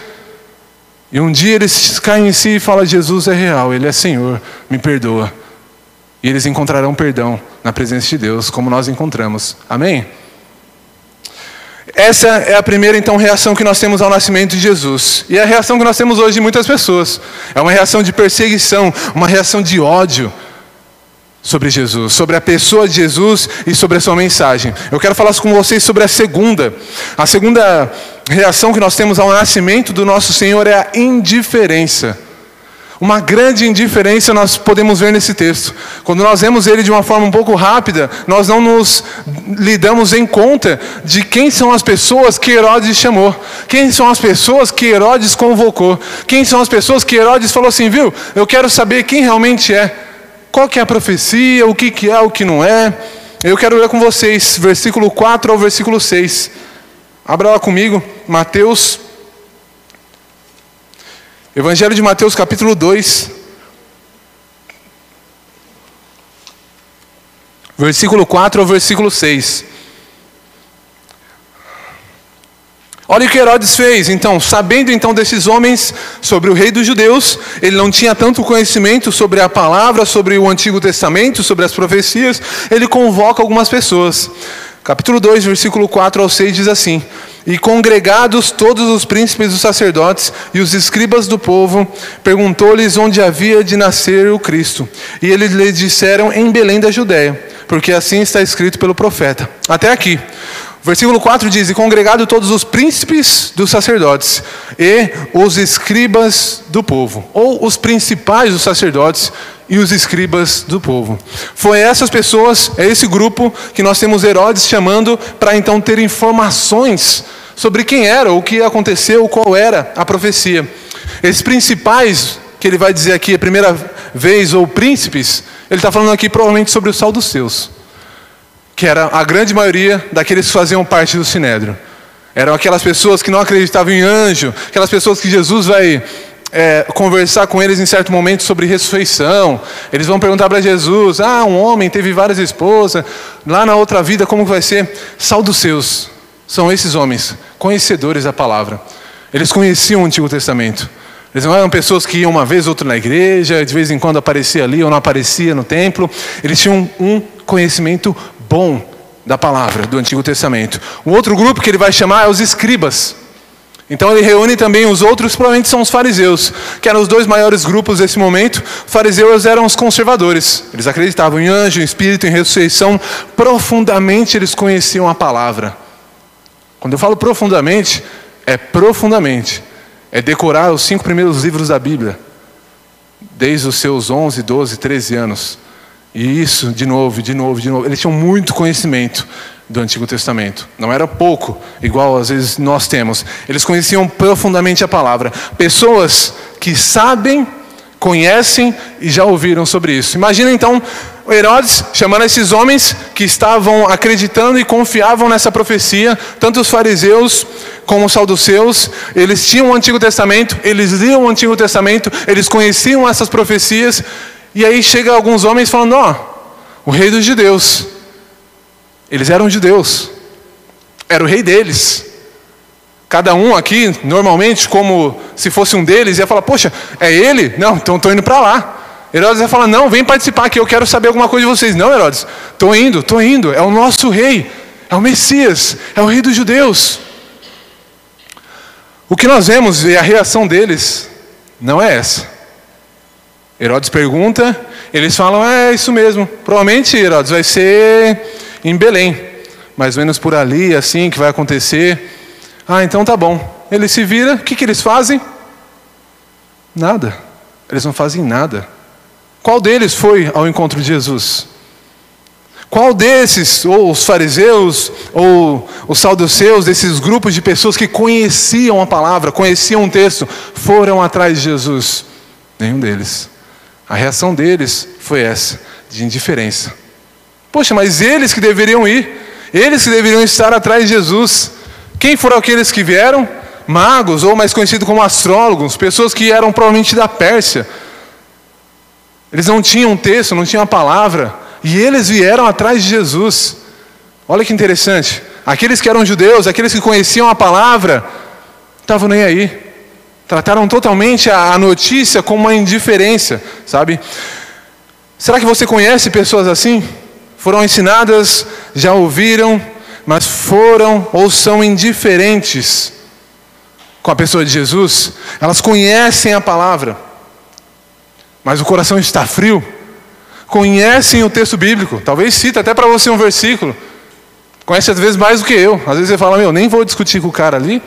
E um dia eles caem em si e falam: Jesus é real, Ele é Senhor, me perdoa. E eles encontrarão perdão na presença de Deus, como nós encontramos. Amém? Essa é a primeira então reação que nós temos ao nascimento de Jesus. E é a reação que nós temos hoje de muitas pessoas. É uma reação de perseguição, uma reação de ódio sobre Jesus, sobre a pessoa de Jesus e sobre a sua mensagem. Eu quero falar com vocês sobre a segunda. A segunda reação que nós temos ao nascimento do nosso Senhor é a indiferença. Uma grande indiferença nós podemos ver nesse texto. Quando nós vemos ele de uma forma um pouco rápida, nós não nos lidamos em conta de quem são as pessoas que Herodes chamou, quem são as pessoas que Herodes convocou, quem são as pessoas que Herodes falou assim, viu? Eu quero saber quem realmente é, qual que é a profecia, o que, que é, o que não é. Eu quero ler com vocês, versículo 4 ao versículo 6. Abra lá comigo, Mateus Evangelho de Mateus, capítulo 2, versículo 4 ao versículo 6. Olha o que Herodes fez, então, sabendo então desses homens sobre o rei dos judeus, ele não tinha tanto conhecimento sobre a palavra, sobre o Antigo Testamento, sobre as profecias, ele convoca algumas pessoas. Capítulo 2, versículo 4 ao 6 diz assim: E congregados todos os príncipes dos sacerdotes e os escribas do povo, perguntou-lhes onde havia de nascer o Cristo. E eles lhe disseram em Belém da Judéia, porque assim está escrito pelo profeta. Até aqui. Versículo 4 diz: E congregado todos os príncipes dos sacerdotes e os escribas do povo, ou os principais dos sacerdotes e os escribas do povo. Foi essas pessoas, é esse grupo que nós temos Herodes chamando para então ter informações sobre quem era, o que aconteceu, qual era a profecia. Esses principais, que ele vai dizer aqui a primeira vez, ou príncipes, ele está falando aqui provavelmente sobre o sal dos seus, que era a grande maioria daqueles que faziam parte do sinédrio. Eram aquelas pessoas que não acreditavam em anjo, aquelas pessoas que Jesus vai é, conversar com eles em certo momento sobre ressurreição. Eles vão perguntar para Jesus: Ah, um homem teve várias esposas, lá na outra vida como vai ser? Sal dos seus. São esses homens, conhecedores da palavra. Eles conheciam o Antigo Testamento. Eles não eram pessoas que iam uma vez ou outra na igreja, de vez em quando aparecia ali ou não aparecia no templo. Eles tinham um conhecimento bom da palavra do Antigo Testamento. Um outro grupo que ele vai chamar é os escribas. Então ele reúne também os outros, provavelmente são os fariseus, que eram os dois maiores grupos desse momento. Fariseus eram os conservadores. Eles acreditavam em anjo, em espírito, em ressurreição. Profundamente eles conheciam a palavra. Quando eu falo profundamente, é profundamente. É decorar os cinco primeiros livros da Bíblia, desde os seus 11, 12, 13 anos. E isso, de novo, de novo, de novo. Eles tinham muito conhecimento do Antigo Testamento. Não era pouco, igual às vezes nós temos. Eles conheciam profundamente a palavra. Pessoas que sabem, conhecem e já ouviram sobre isso. Imagina então Herodes chamando esses homens que estavam acreditando e confiavam nessa profecia, tanto os fariseus como os saduceus, eles tinham o Antigo Testamento, eles liam o Antigo Testamento, eles conheciam essas profecias, e aí chega alguns homens falando: ó, oh, o rei dos judeus, eles eram judeus, era o rei deles. Cada um aqui, normalmente, como se fosse um deles, ia falar: Poxa, é ele? Não, então estou indo para lá. Herodes ia falar: Não, vem participar aqui, eu quero saber alguma coisa de vocês. Não, Herodes, estou indo, estou indo. É o nosso rei, é o Messias, é o rei dos judeus. O que nós vemos e a reação deles não é essa. Herodes pergunta, eles falam: é isso mesmo. Provavelmente, Herodes, vai ser em Belém, mais ou menos por ali, assim que vai acontecer. Ah, então tá bom. Ele se vira, o que, que eles fazem? Nada. Eles não fazem nada. Qual deles foi ao encontro de Jesus? Qual desses, ou os fariseus, ou os saduceus, desses grupos de pessoas que conheciam a palavra, conheciam o texto, foram atrás de Jesus? Nenhum deles. A reação deles foi essa, de indiferença. Poxa, mas eles que deveriam ir, eles que deveriam estar atrás de Jesus. Quem foram aqueles que vieram? Magos, ou mais conhecidos como astrólogos, pessoas que eram provavelmente da Pérsia. Eles não tinham texto, não tinham a palavra, e eles vieram atrás de Jesus. Olha que interessante. Aqueles que eram judeus, aqueles que conheciam a palavra, estavam nem aí. Trataram totalmente a notícia como uma indiferença, sabe? Será que você conhece pessoas assim? Foram ensinadas, já ouviram, mas foram ou são indiferentes com a pessoa de Jesus, elas conhecem a palavra, mas o coração está frio, conhecem o texto bíblico, talvez cita até para você um versículo, conhece às vezes mais do que eu, às vezes você fala, meu, nem vou discutir com o cara ali,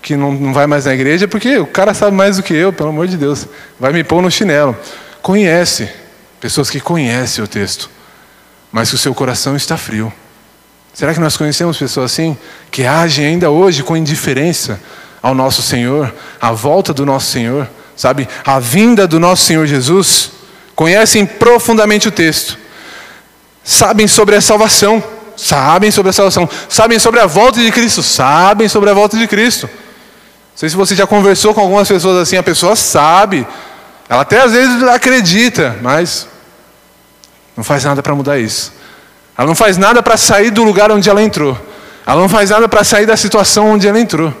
que não, não vai mais na igreja, porque o cara sabe mais do que eu, pelo amor de Deus, vai me pôr no chinelo. Conhece, pessoas que conhecem o texto, mas que o seu coração está frio. Será que nós conhecemos pessoas assim, que agem ainda hoje com indiferença ao nosso Senhor, à volta do nosso Senhor, sabe? A vinda do nosso Senhor Jesus, conhecem profundamente o texto, sabem sobre a salvação, sabem sobre a salvação, sabem sobre a volta de Cristo, sabem sobre a volta de Cristo. Não sei se você já conversou com algumas pessoas assim, a pessoa sabe, ela até às vezes acredita, mas não faz nada para mudar isso. Ela não faz nada para sair do lugar onde ela entrou. Ela não faz nada para sair da situação onde ela entrou.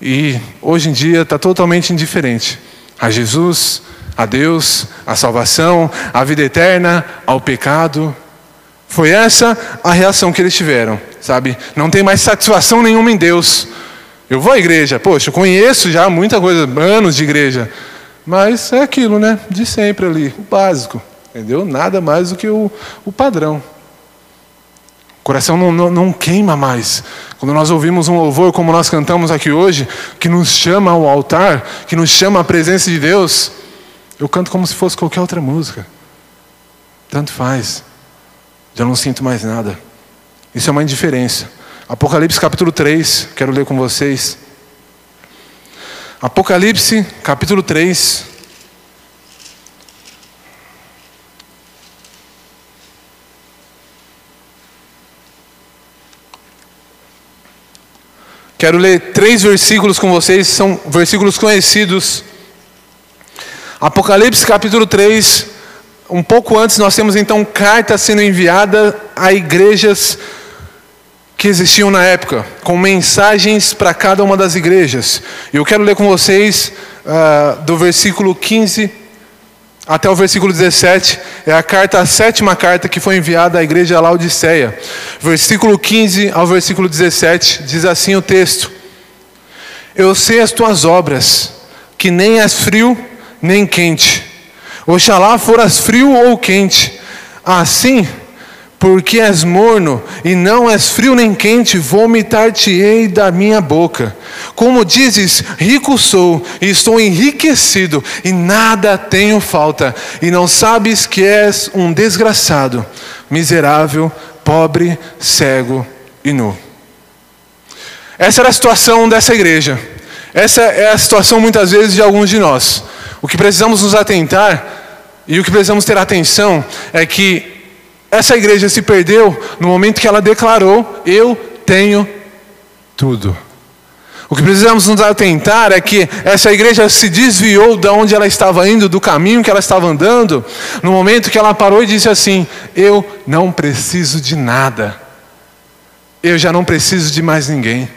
E hoje em dia está totalmente indiferente a Jesus, a Deus, a salvação, a vida eterna, ao pecado. Foi essa a reação que eles tiveram, sabe? Não tem mais satisfação nenhuma em Deus. Eu vou à igreja, poxa, eu conheço já muita coisa, anos de igreja. Mas é aquilo, né? De sempre ali, o básico, entendeu? Nada mais do que o, o padrão. O coração não, não, não, queima mais. Quando nós ouvimos um louvor como nós cantamos aqui hoje, que nos chama ao altar, que nos chama à presença de Deus, eu canto como se fosse qualquer outra música. Tanto faz. Já não sinto mais nada. Isso é uma indiferença. Apocalipse capítulo 3, quero ler com vocês. Apocalipse capítulo 3. Quero ler três versículos com vocês, são versículos conhecidos. Apocalipse capítulo 3, um pouco antes nós temos então carta sendo enviada a igrejas que existiam na época, com mensagens para cada uma das igrejas. E eu quero ler com vocês uh, do versículo 15 até o versículo 17, é a carta, a sétima carta que foi enviada à igreja Laodiceia. Versículo 15 ao versículo 17, diz assim o texto: Eu sei as tuas obras, que nem és frio nem quente. Oxalá foras frio ou quente. Assim, porque és morno e não és frio nem quente, vomitar-te-ei da minha boca. Como dizes, rico sou e estou enriquecido e nada tenho falta, e não sabes que és um desgraçado, miserável, pobre, cego e nu. Essa era a situação dessa igreja. Essa é a situação muitas vezes de alguns de nós. O que precisamos nos atentar e o que precisamos ter atenção é que essa igreja se perdeu no momento que ela declarou: Eu tenho tudo. O que precisamos nos atentar é que essa igreja se desviou de onde ela estava indo, do caminho que ela estava andando, no momento que ela parou e disse assim: Eu não preciso de nada, eu já não preciso de mais ninguém,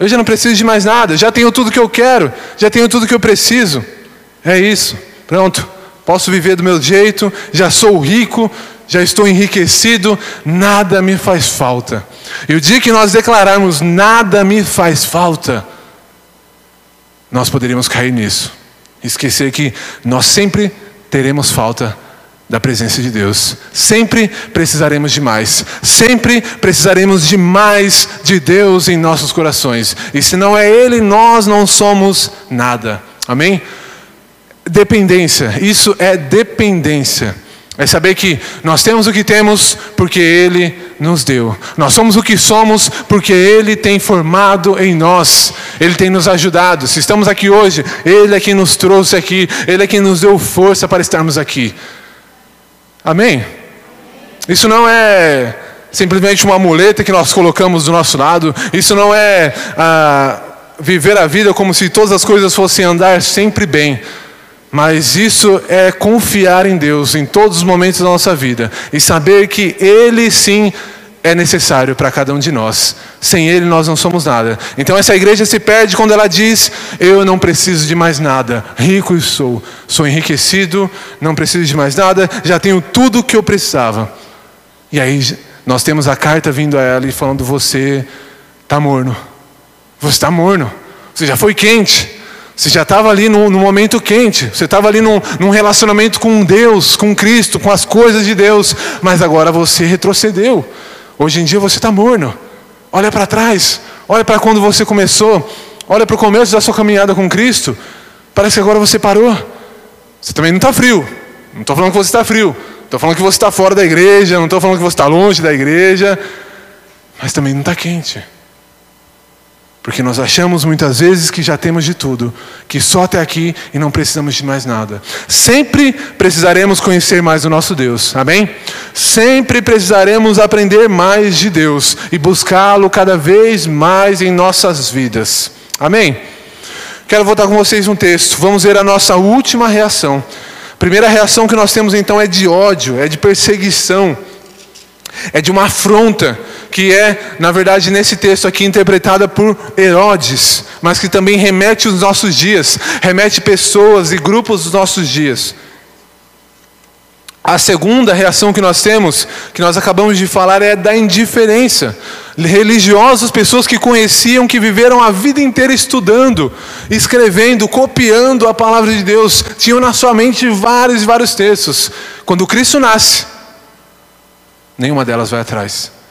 eu já não preciso de mais nada, já tenho tudo que eu quero, já tenho tudo que eu preciso, é isso, pronto, posso viver do meu jeito, já sou rico, já estou enriquecido, nada me faz falta. E o dia que nós declararmos nada me faz falta, nós poderíamos cair nisso. Esquecer que nós sempre teremos falta da presença de Deus. Sempre precisaremos de mais. Sempre precisaremos de mais de Deus em nossos corações. E se não é Ele, nós não somos nada. Amém? Dependência. Isso é dependência. É saber que nós temos o que temos porque Ele nos deu. Nós somos o que somos porque Ele tem formado em nós. Ele tem nos ajudado. Se estamos aqui hoje, Ele é quem nos trouxe aqui. Ele é quem nos deu força para estarmos aqui. Amém? Isso não é simplesmente uma muleta que nós colocamos do nosso lado. Isso não é ah, viver a vida como se todas as coisas fossem andar sempre bem. Mas isso é confiar em Deus em todos os momentos da nossa vida e saber que Ele sim é necessário para cada um de nós. Sem Ele nós não somos nada. Então essa igreja se perde quando ela diz: Eu não preciso de mais nada, rico sou, sou enriquecido, não preciso de mais nada, já tenho tudo o que eu precisava. E aí nós temos a carta vindo a ela e falando: Você está morno, você está morno, você já foi quente. Você já estava ali no, no, momento quente, você estava ali num, num, relacionamento com Deus, com Cristo, com as coisas de Deus, mas agora você retrocedeu. Hoje em dia você está morno. Olha para trás, olha para quando você começou, olha para o começo da sua caminhada com Cristo. Parece que agora você parou. Você também não está frio. Não estou falando que você está frio. Estou falando que você está fora da igreja, não estou falando que você está longe da igreja, mas também não está quente. Porque nós achamos muitas vezes que já temos de tudo, que só até aqui e não precisamos de mais nada. Sempre precisaremos conhecer mais o nosso Deus, amém? Sempre precisaremos aprender mais de Deus e buscá-lo cada vez mais em nossas vidas, amém? Quero voltar com vocês um texto, vamos ver a nossa última reação. A primeira reação que nós temos então é de ódio, é de perseguição, é de uma afronta que é, na verdade, nesse texto aqui interpretada por Herodes, mas que também remete os nossos dias, remete pessoas e grupos dos nossos dias. A segunda reação que nós temos, que nós acabamos de falar, é da indiferença. Religiosos, pessoas que conheciam, que viveram a vida inteira estudando, escrevendo, copiando a palavra de Deus, tinham na sua mente vários e vários textos. Quando Cristo nasce, nenhuma delas vai atrás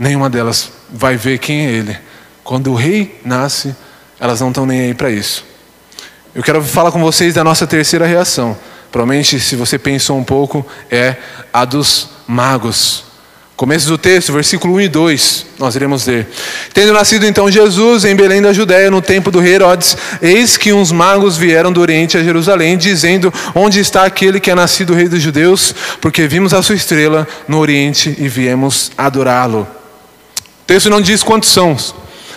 nenhuma delas vai ver quem é ele. Quando o rei nasce, elas não estão nem aí para isso. Eu quero falar com vocês da nossa terceira reação. Provavelmente, se você pensou um pouco, é a dos magos. Começo do texto, versículo 1 e 2, nós iremos ler. Tendo nascido então Jesus em Belém da Judéia, no tempo do rei Herodes, eis que uns magos vieram do Oriente a Jerusalém, dizendo: Onde está aquele que é nascido rei dos judeus? Porque vimos a sua estrela no Oriente e viemos adorá-lo texto não diz quantos são.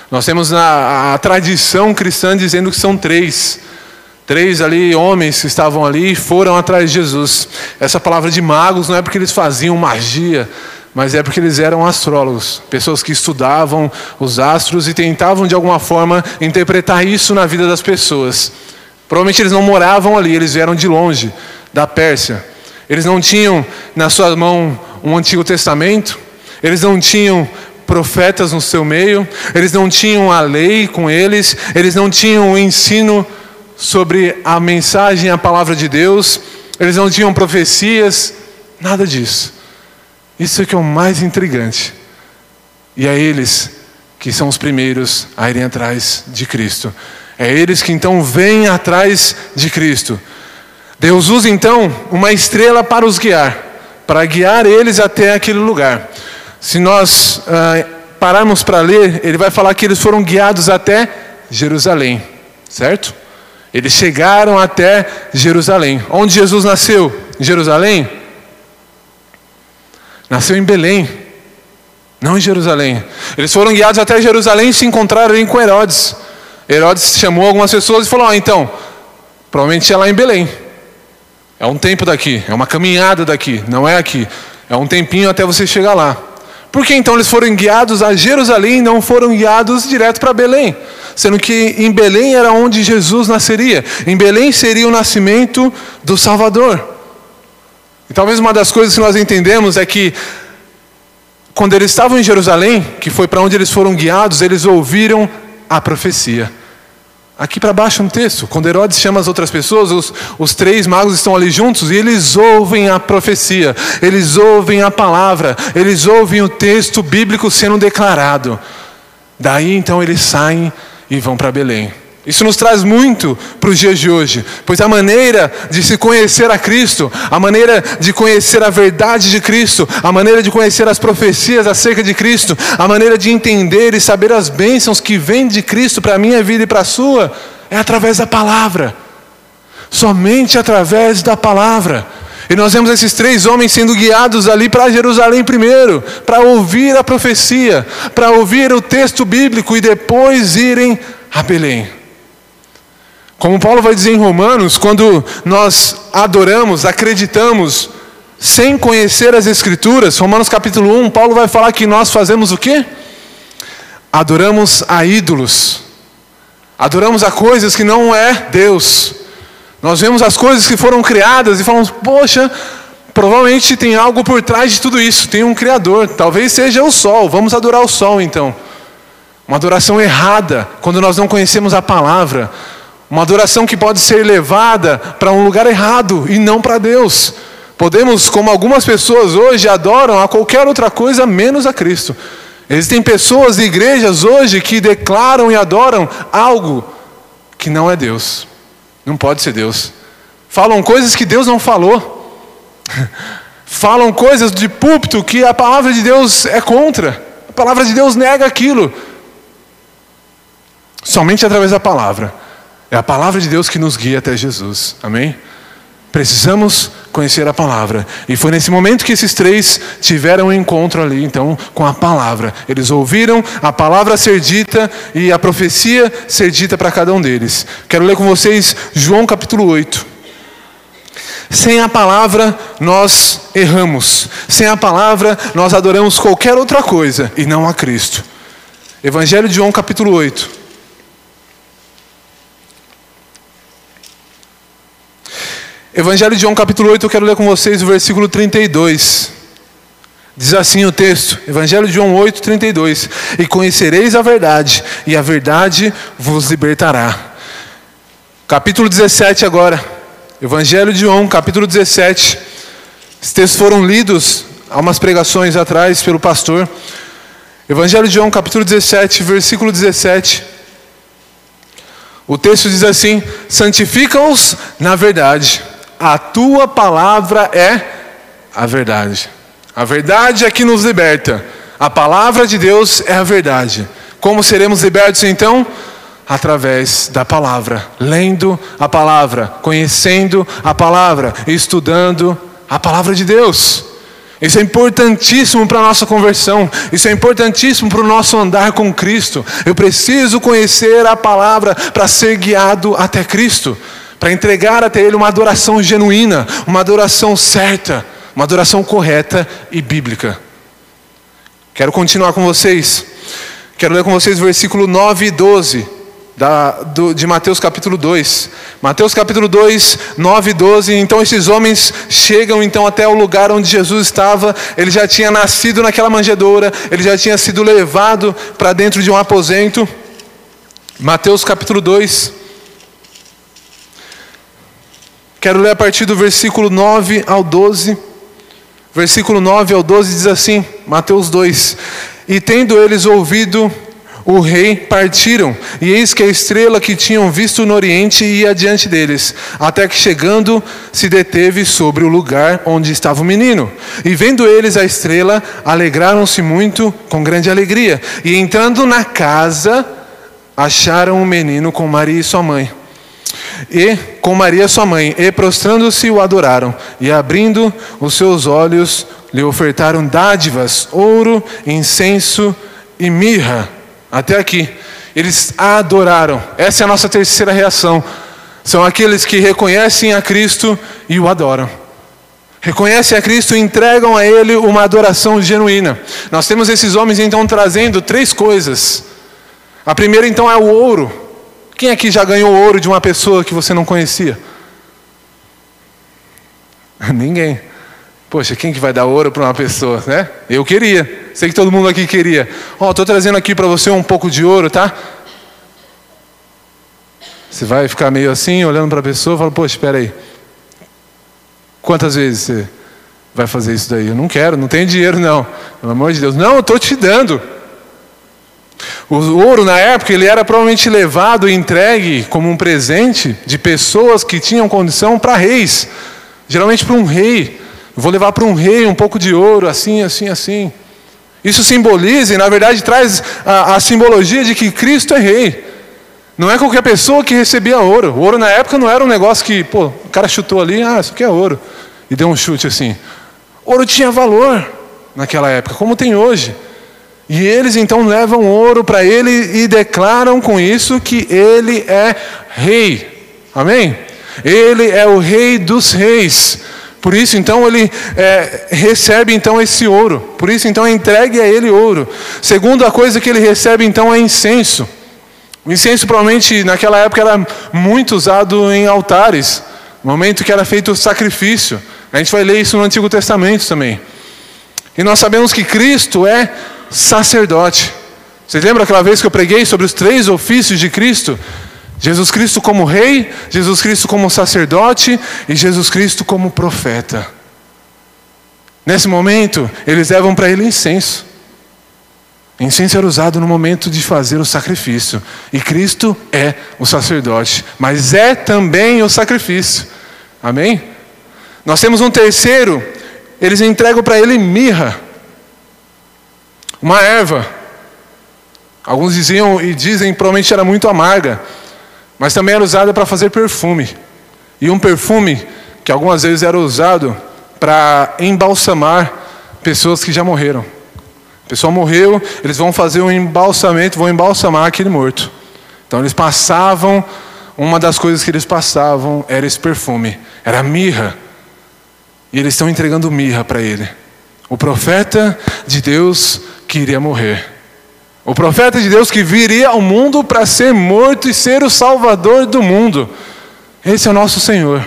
Nós temos a, a tradição cristã dizendo que são três. Três ali, homens que estavam ali foram atrás de Jesus. Essa palavra de magos não é porque eles faziam magia, mas é porque eles eram astrólogos, pessoas que estudavam os astros e tentavam de alguma forma interpretar isso na vida das pessoas. Provavelmente eles não moravam ali, eles vieram de longe, da Pérsia. Eles não tinham na sua mão um Antigo Testamento, eles não tinham profetas no seu meio, eles não tinham a lei com eles, eles não tinham o ensino sobre a mensagem, a palavra de Deus, eles não tinham profecias, nada disso. Isso é que é o mais intrigante. E é eles que são os primeiros a irem atrás de Cristo. É eles que então vêm atrás de Cristo. Deus usa então uma estrela para os guiar, para guiar eles até aquele lugar. Se nós ah, pararmos para ler, ele vai falar que eles foram guiados até Jerusalém, certo? Eles chegaram até Jerusalém. Onde Jesus nasceu? Em Jerusalém? Nasceu em Belém, não em Jerusalém. Eles foram guiados até Jerusalém e se encontraram com Herodes. Herodes chamou algumas pessoas e falou: ah, então, provavelmente é lá em Belém. É um tempo daqui, é uma caminhada daqui, não é aqui. É um tempinho até você chegar lá. Por que então eles foram guiados a Jerusalém e não foram guiados direto para Belém? Sendo que em Belém era onde Jesus nasceria. Em Belém seria o nascimento do Salvador. E talvez uma das coisas que nós entendemos é que quando eles estavam em Jerusalém, que foi para onde eles foram guiados, eles ouviram a profecia. Aqui para baixo no texto, quando Herodes chama as outras pessoas, os, os três magos estão ali juntos e eles ouvem a profecia, eles ouvem a palavra, eles ouvem o texto bíblico sendo declarado. Daí então eles saem e vão para Belém. Isso nos traz muito para os dias de hoje, pois a maneira de se conhecer a Cristo, a maneira de conhecer a verdade de Cristo, a maneira de conhecer as profecias acerca de Cristo, a maneira de entender e saber as bênçãos que vêm de Cristo para a minha vida e para a sua, é através da palavra. Somente através da palavra. E nós vemos esses três homens sendo guiados ali para Jerusalém primeiro, para ouvir a profecia, para ouvir o texto bíblico e depois irem a Belém. Como Paulo vai dizer em Romanos, quando nós adoramos, acreditamos, sem conhecer as Escrituras, Romanos capítulo 1, Paulo vai falar que nós fazemos o quê? Adoramos a ídolos, adoramos a coisas que não é Deus. Nós vemos as coisas que foram criadas e falamos, poxa, provavelmente tem algo por trás de tudo isso, tem um Criador, talvez seja o sol, vamos adorar o sol então. Uma adoração errada, quando nós não conhecemos a palavra, uma adoração que pode ser levada para um lugar errado e não para Deus. Podemos, como algumas pessoas hoje adoram a qualquer outra coisa menos a Cristo. Existem pessoas e igrejas hoje que declaram e adoram algo que não é Deus. Não pode ser Deus. Falam coisas que Deus não falou. Falam coisas de púlpito que a palavra de Deus é contra. A palavra de Deus nega aquilo. Somente através da palavra é a palavra de Deus que nos guia até Jesus. Amém? Precisamos conhecer a palavra. E foi nesse momento que esses três tiveram um encontro ali, então, com a palavra. Eles ouviram a palavra ser dita e a profecia ser dita para cada um deles. Quero ler com vocês João capítulo 8. Sem a palavra nós erramos. Sem a palavra nós adoramos qualquer outra coisa e não a Cristo. Evangelho de João capítulo 8. Evangelho de João, capítulo 8, eu quero ler com vocês o versículo 32. Diz assim o texto, Evangelho de João 8, 32: E conhecereis a verdade, e a verdade vos libertará. Capítulo 17 agora, Evangelho de João, capítulo 17. Esses textos foram lidos há umas pregações atrás pelo pastor. Evangelho de João, capítulo 17, versículo 17. O texto diz assim: Santifica-os na verdade a tua palavra é a verdade. A verdade é que nos liberta. A palavra de Deus é a verdade. Como seremos libertos então? Através da palavra, lendo a palavra, conhecendo a palavra, estudando a palavra de Deus. Isso é importantíssimo para a nossa conversão, isso é importantíssimo para o nosso andar com Cristo. Eu preciso conhecer a palavra para ser guiado até Cristo para entregar até Ele uma adoração genuína, uma adoração certa, uma adoração correta e bíblica. Quero continuar com vocês. Quero ler com vocês o versículo 9 e 12 da, do, de Mateus capítulo 2. Mateus capítulo 2, 9 e 12. Então esses homens chegam então até o lugar onde Jesus estava. Ele já tinha nascido naquela manjedoura, ele já tinha sido levado para dentro de um aposento. Mateus capítulo 2, Quero ler a partir do versículo 9 ao 12. Versículo 9 ao 12 diz assim, Mateus 2: E tendo eles ouvido o rei, partiram, e eis que a estrela que tinham visto no oriente ia adiante deles, até que chegando se deteve sobre o lugar onde estava o menino. E vendo eles a estrela, alegraram-se muito com grande alegria. E entrando na casa, acharam o menino com Maria e sua mãe e com Maria sua mãe, e prostrando-se o adoraram, e abrindo os seus olhos, lhe ofertaram dádivas, ouro, incenso e mirra. Até aqui. Eles adoraram. Essa é a nossa terceira reação. São aqueles que reconhecem a Cristo e o adoram. Reconhecem a Cristo e entregam a Ele uma adoração genuína. Nós temos esses homens então trazendo três coisas. A primeira então é o ouro. Quem aqui já ganhou ouro de uma pessoa que você não conhecia? Ninguém. Poxa, quem que vai dar ouro para uma pessoa, né? Eu queria. Sei que todo mundo aqui queria. Ó, oh, estou trazendo aqui para você um pouco de ouro, tá? Você vai ficar meio assim, olhando para a pessoa, fala, poxa, espera aí. Quantas vezes você vai fazer isso daí? Eu não quero, não tenho dinheiro não. Pelo amor de Deus. Não, eu estou te dando. O ouro na época ele era provavelmente levado e entregue como um presente de pessoas que tinham condição para reis. Geralmente para um rei. vou levar para um rei um pouco de ouro, assim, assim, assim. Isso simboliza e na verdade traz a, a simbologia de que Cristo é rei. Não é qualquer pessoa que recebia ouro. O ouro na época não era um negócio que, pô, o cara chutou ali, ah, isso aqui é ouro. E deu um chute assim. Ouro tinha valor naquela época, como tem hoje. E eles então levam ouro para ele e declaram com isso que ele é rei. Amém? Ele é o rei dos reis. Por isso então ele é, recebe então esse ouro. Por isso então é entregue a ele ouro. Segunda coisa que ele recebe então é incenso. O incenso provavelmente naquela época era muito usado em altares, no momento que era feito o sacrifício. A gente vai ler isso no Antigo Testamento também. E nós sabemos que Cristo é sacerdote. Vocês lembram aquela vez que eu preguei sobre os três ofícios de Cristo? Jesus Cristo como rei, Jesus Cristo como sacerdote e Jesus Cristo como profeta. Nesse momento, eles levam para ele incenso. Incenso era usado no momento de fazer o sacrifício. E Cristo é o sacerdote, mas é também o sacrifício. Amém? Nós temos um terceiro, eles entregam para ele mirra, uma erva. Alguns diziam e dizem provavelmente era muito amarga, mas também era usada para fazer perfume. E um perfume que algumas vezes era usado para embalsamar pessoas que já morreram. A pessoa morreu, eles vão fazer um embalsamento, vão embalsamar aquele morto. Então eles passavam, uma das coisas que eles passavam era esse perfume, era mirra. E eles estão entregando mirra para ele. O profeta de Deus que iria morrer. O profeta de Deus que viria ao mundo para ser morto e ser o salvador do mundo. Esse é o nosso Senhor.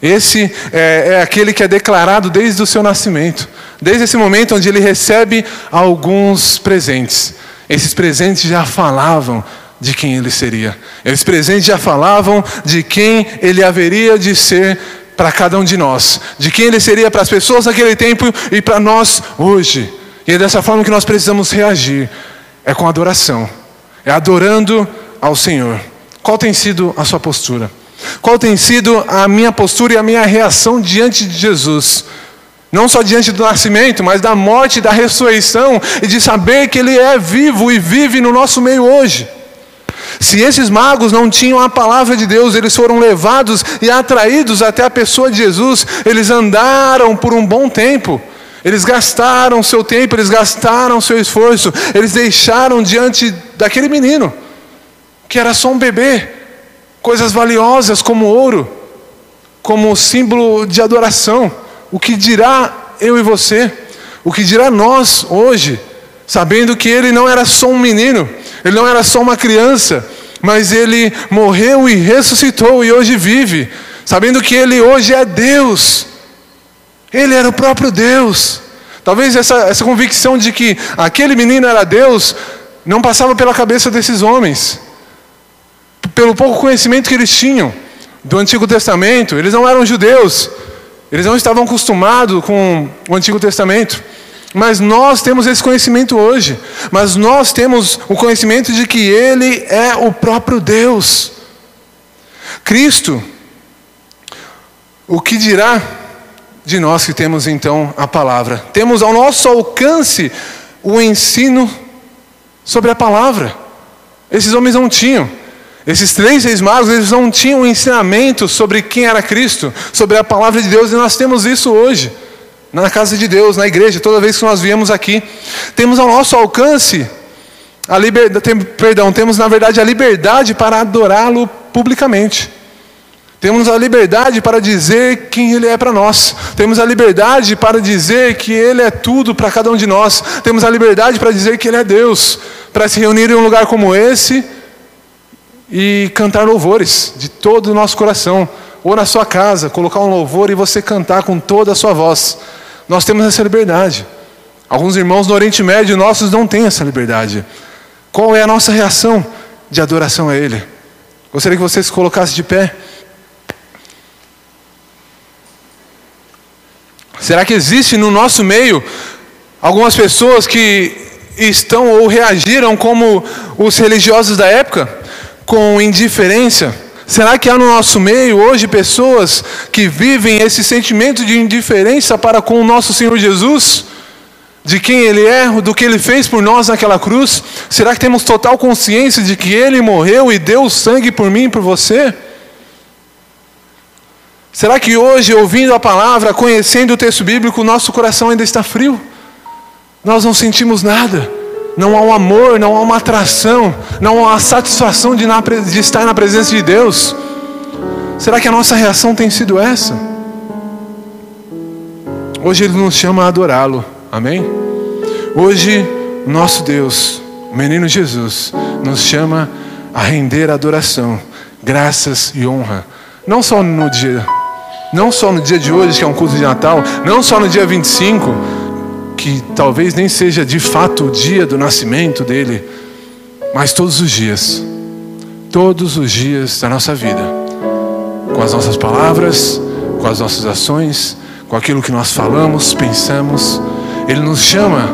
Esse é, é, aquele que é declarado desde o seu nascimento, desde esse momento onde ele recebe alguns presentes. Esses presentes já falavam de quem ele seria. Esses presentes já falavam de quem ele haveria de ser para cada um de nós, de quem ele seria para as pessoas naquele tempo e para nós hoje. E é dessa forma que nós precisamos reagir, é com adoração, é adorando ao Senhor. Qual tem sido a sua postura? Qual tem sido a minha postura e a minha reação diante de Jesus? Não só diante do nascimento, mas da morte, da ressurreição e de saber que Ele é vivo e vive no nosso meio hoje. Se esses magos não tinham a palavra de Deus, eles foram levados e atraídos até a pessoa de Jesus, eles andaram por um bom tempo, eles gastaram seu tempo, eles gastaram seu esforço, eles deixaram diante daquele menino, que era só um bebê, coisas valiosas como ouro, como símbolo de adoração. O que dirá eu e você? O que dirá nós hoje, sabendo que ele não era só um menino, ele não era só uma criança, mas ele morreu e ressuscitou e hoje vive, sabendo que ele hoje é Deus. Ele era o próprio Deus. Talvez essa, essa convicção de que aquele menino era Deus não passava pela cabeça desses homens pelo pouco conhecimento que eles tinham do Antigo Testamento, eles não eram judeus, eles não estavam acostumados com o Antigo Testamento. Mas nós temos esse conhecimento hoje. Mas nós temos o conhecimento de que Ele é o próprio Deus. Cristo, o que dirá de nós que temos então a palavra? Temos ao nosso alcance o ensino sobre a palavra. Esses homens não tinham. Esses três reis magos, eles não tinham ensinamento sobre quem era Cristo, sobre a palavra de Deus, e nós temos isso hoje, na casa de Deus, na igreja, toda vez que nós viemos aqui. Temos ao nosso alcance a liberdade, tem, perdão, temos na verdade a liberdade para adorá-lo publicamente. Temos a liberdade para dizer quem Ele é para nós. Temos a liberdade para dizer que Ele é tudo para cada um de nós. Temos a liberdade para dizer que Ele é Deus. Para se reunir em um lugar como esse e cantar louvores de todo o nosso coração, ou na sua casa, colocar um louvor e você cantar com toda a sua voz. Nós temos essa liberdade. Alguns irmãos no Oriente Médio nossos não têm essa liberdade. Qual é a nossa reação de adoração a Ele? Gostaria que você se colocasse de pé. Será que existe no nosso meio algumas pessoas que estão ou reagiram como os religiosos da época, com indiferença? Será que há no nosso meio hoje pessoas que vivem esse sentimento de indiferença para com o nosso Senhor Jesus? De quem Ele é, do que Ele fez por nós naquela cruz? Será que temos total consciência de que Ele morreu e deu sangue por mim e por você? Será que hoje, ouvindo a palavra, conhecendo o texto bíblico, nosso coração ainda está frio? Nós não sentimos nada. Não há um amor, não há uma atração, não há uma satisfação de, na, de estar na presença de Deus. Será que a nossa reação tem sido essa? Hoje Ele nos chama a adorá-lo, amém? Hoje, nosso Deus, o menino Jesus, nos chama a render adoração, graças e honra, não só no dia não só no dia de hoje, que é um culto de Natal, não só no dia 25, que talvez nem seja de fato o dia do nascimento dele, mas todos os dias, todos os dias da nossa vida, com as nossas palavras, com as nossas ações, com aquilo que nós falamos, pensamos, ele nos chama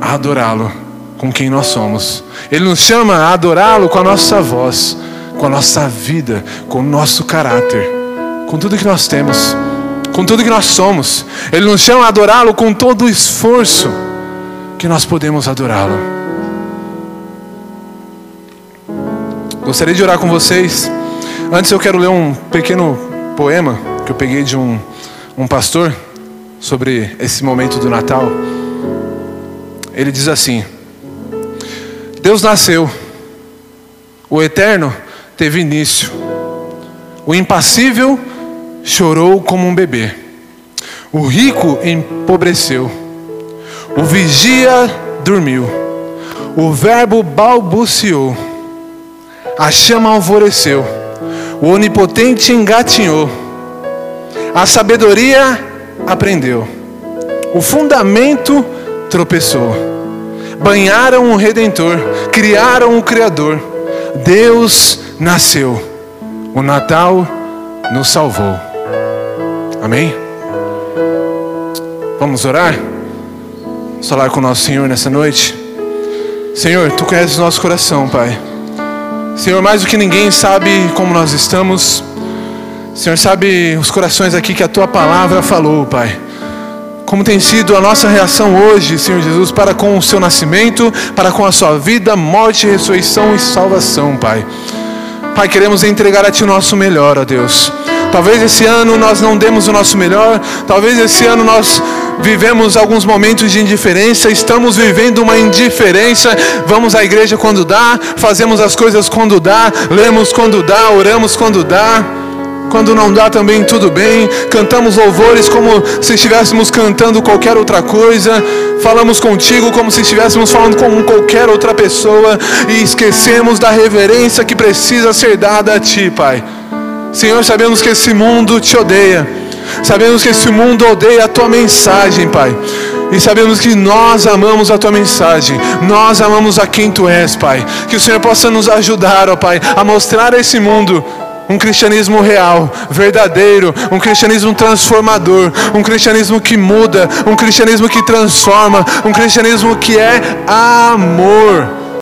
a adorá-lo com quem nós somos. Ele nos chama a adorá-lo com a nossa voz, com a nossa vida, com o nosso caráter com tudo que nós temos, com tudo que nós somos. Ele nos chama a adorá-lo com todo o esforço que nós podemos adorá-lo. Gostaria de orar com vocês. Antes eu quero ler um pequeno poema que eu peguei de um, um pastor sobre esse momento do Natal. Ele diz assim: Deus nasceu, o eterno teve início, o impassível chorou como um bebê. O rico empobreceu. O vigia dormiu. O verbo balbuciou. A chama alvoreceu. O onipotente engatinhou. A sabedoria aprendeu. O fundamento tropeçou. Banharam o redentor, criaram o criador. Deus nasceu. O Natal nos salvou. Amém? Vamos orar? Vamos falar com o nosso Senhor nessa noite. Senhor, Tu conheces o nosso coração, Pai. Senhor, mais do que ninguém sabe como nós estamos. Senhor, sabe os corações aqui que a Tua palavra falou, Pai. Como tem sido a nossa reação hoje, Senhor Jesus, para com o Seu nascimento, para com a Sua vida, morte, ressurreição e salvação, Pai. Pai, queremos entregar a Ti o nosso melhor, ó Deus. Talvez esse ano nós não demos o nosso melhor, talvez esse ano nós vivemos alguns momentos de indiferença, estamos vivendo uma indiferença. Vamos à igreja quando dá, fazemos as coisas quando dá, lemos quando dá, oramos quando dá. Quando não dá também tudo bem, cantamos louvores como se estivéssemos cantando qualquer outra coisa, falamos contigo como se estivéssemos falando com qualquer outra pessoa e esquecemos da reverência que precisa ser dada a Ti, Pai. Senhor, sabemos que esse mundo te odeia. Sabemos que esse mundo odeia a tua mensagem, Pai. E sabemos que nós amamos a tua mensagem. Nós amamos a quem tu és, Pai. Que o Senhor possa nos ajudar, ó Pai, a mostrar a esse mundo um cristianismo real, verdadeiro, um cristianismo transformador, um cristianismo que muda, um cristianismo que transforma, um cristianismo que é amor.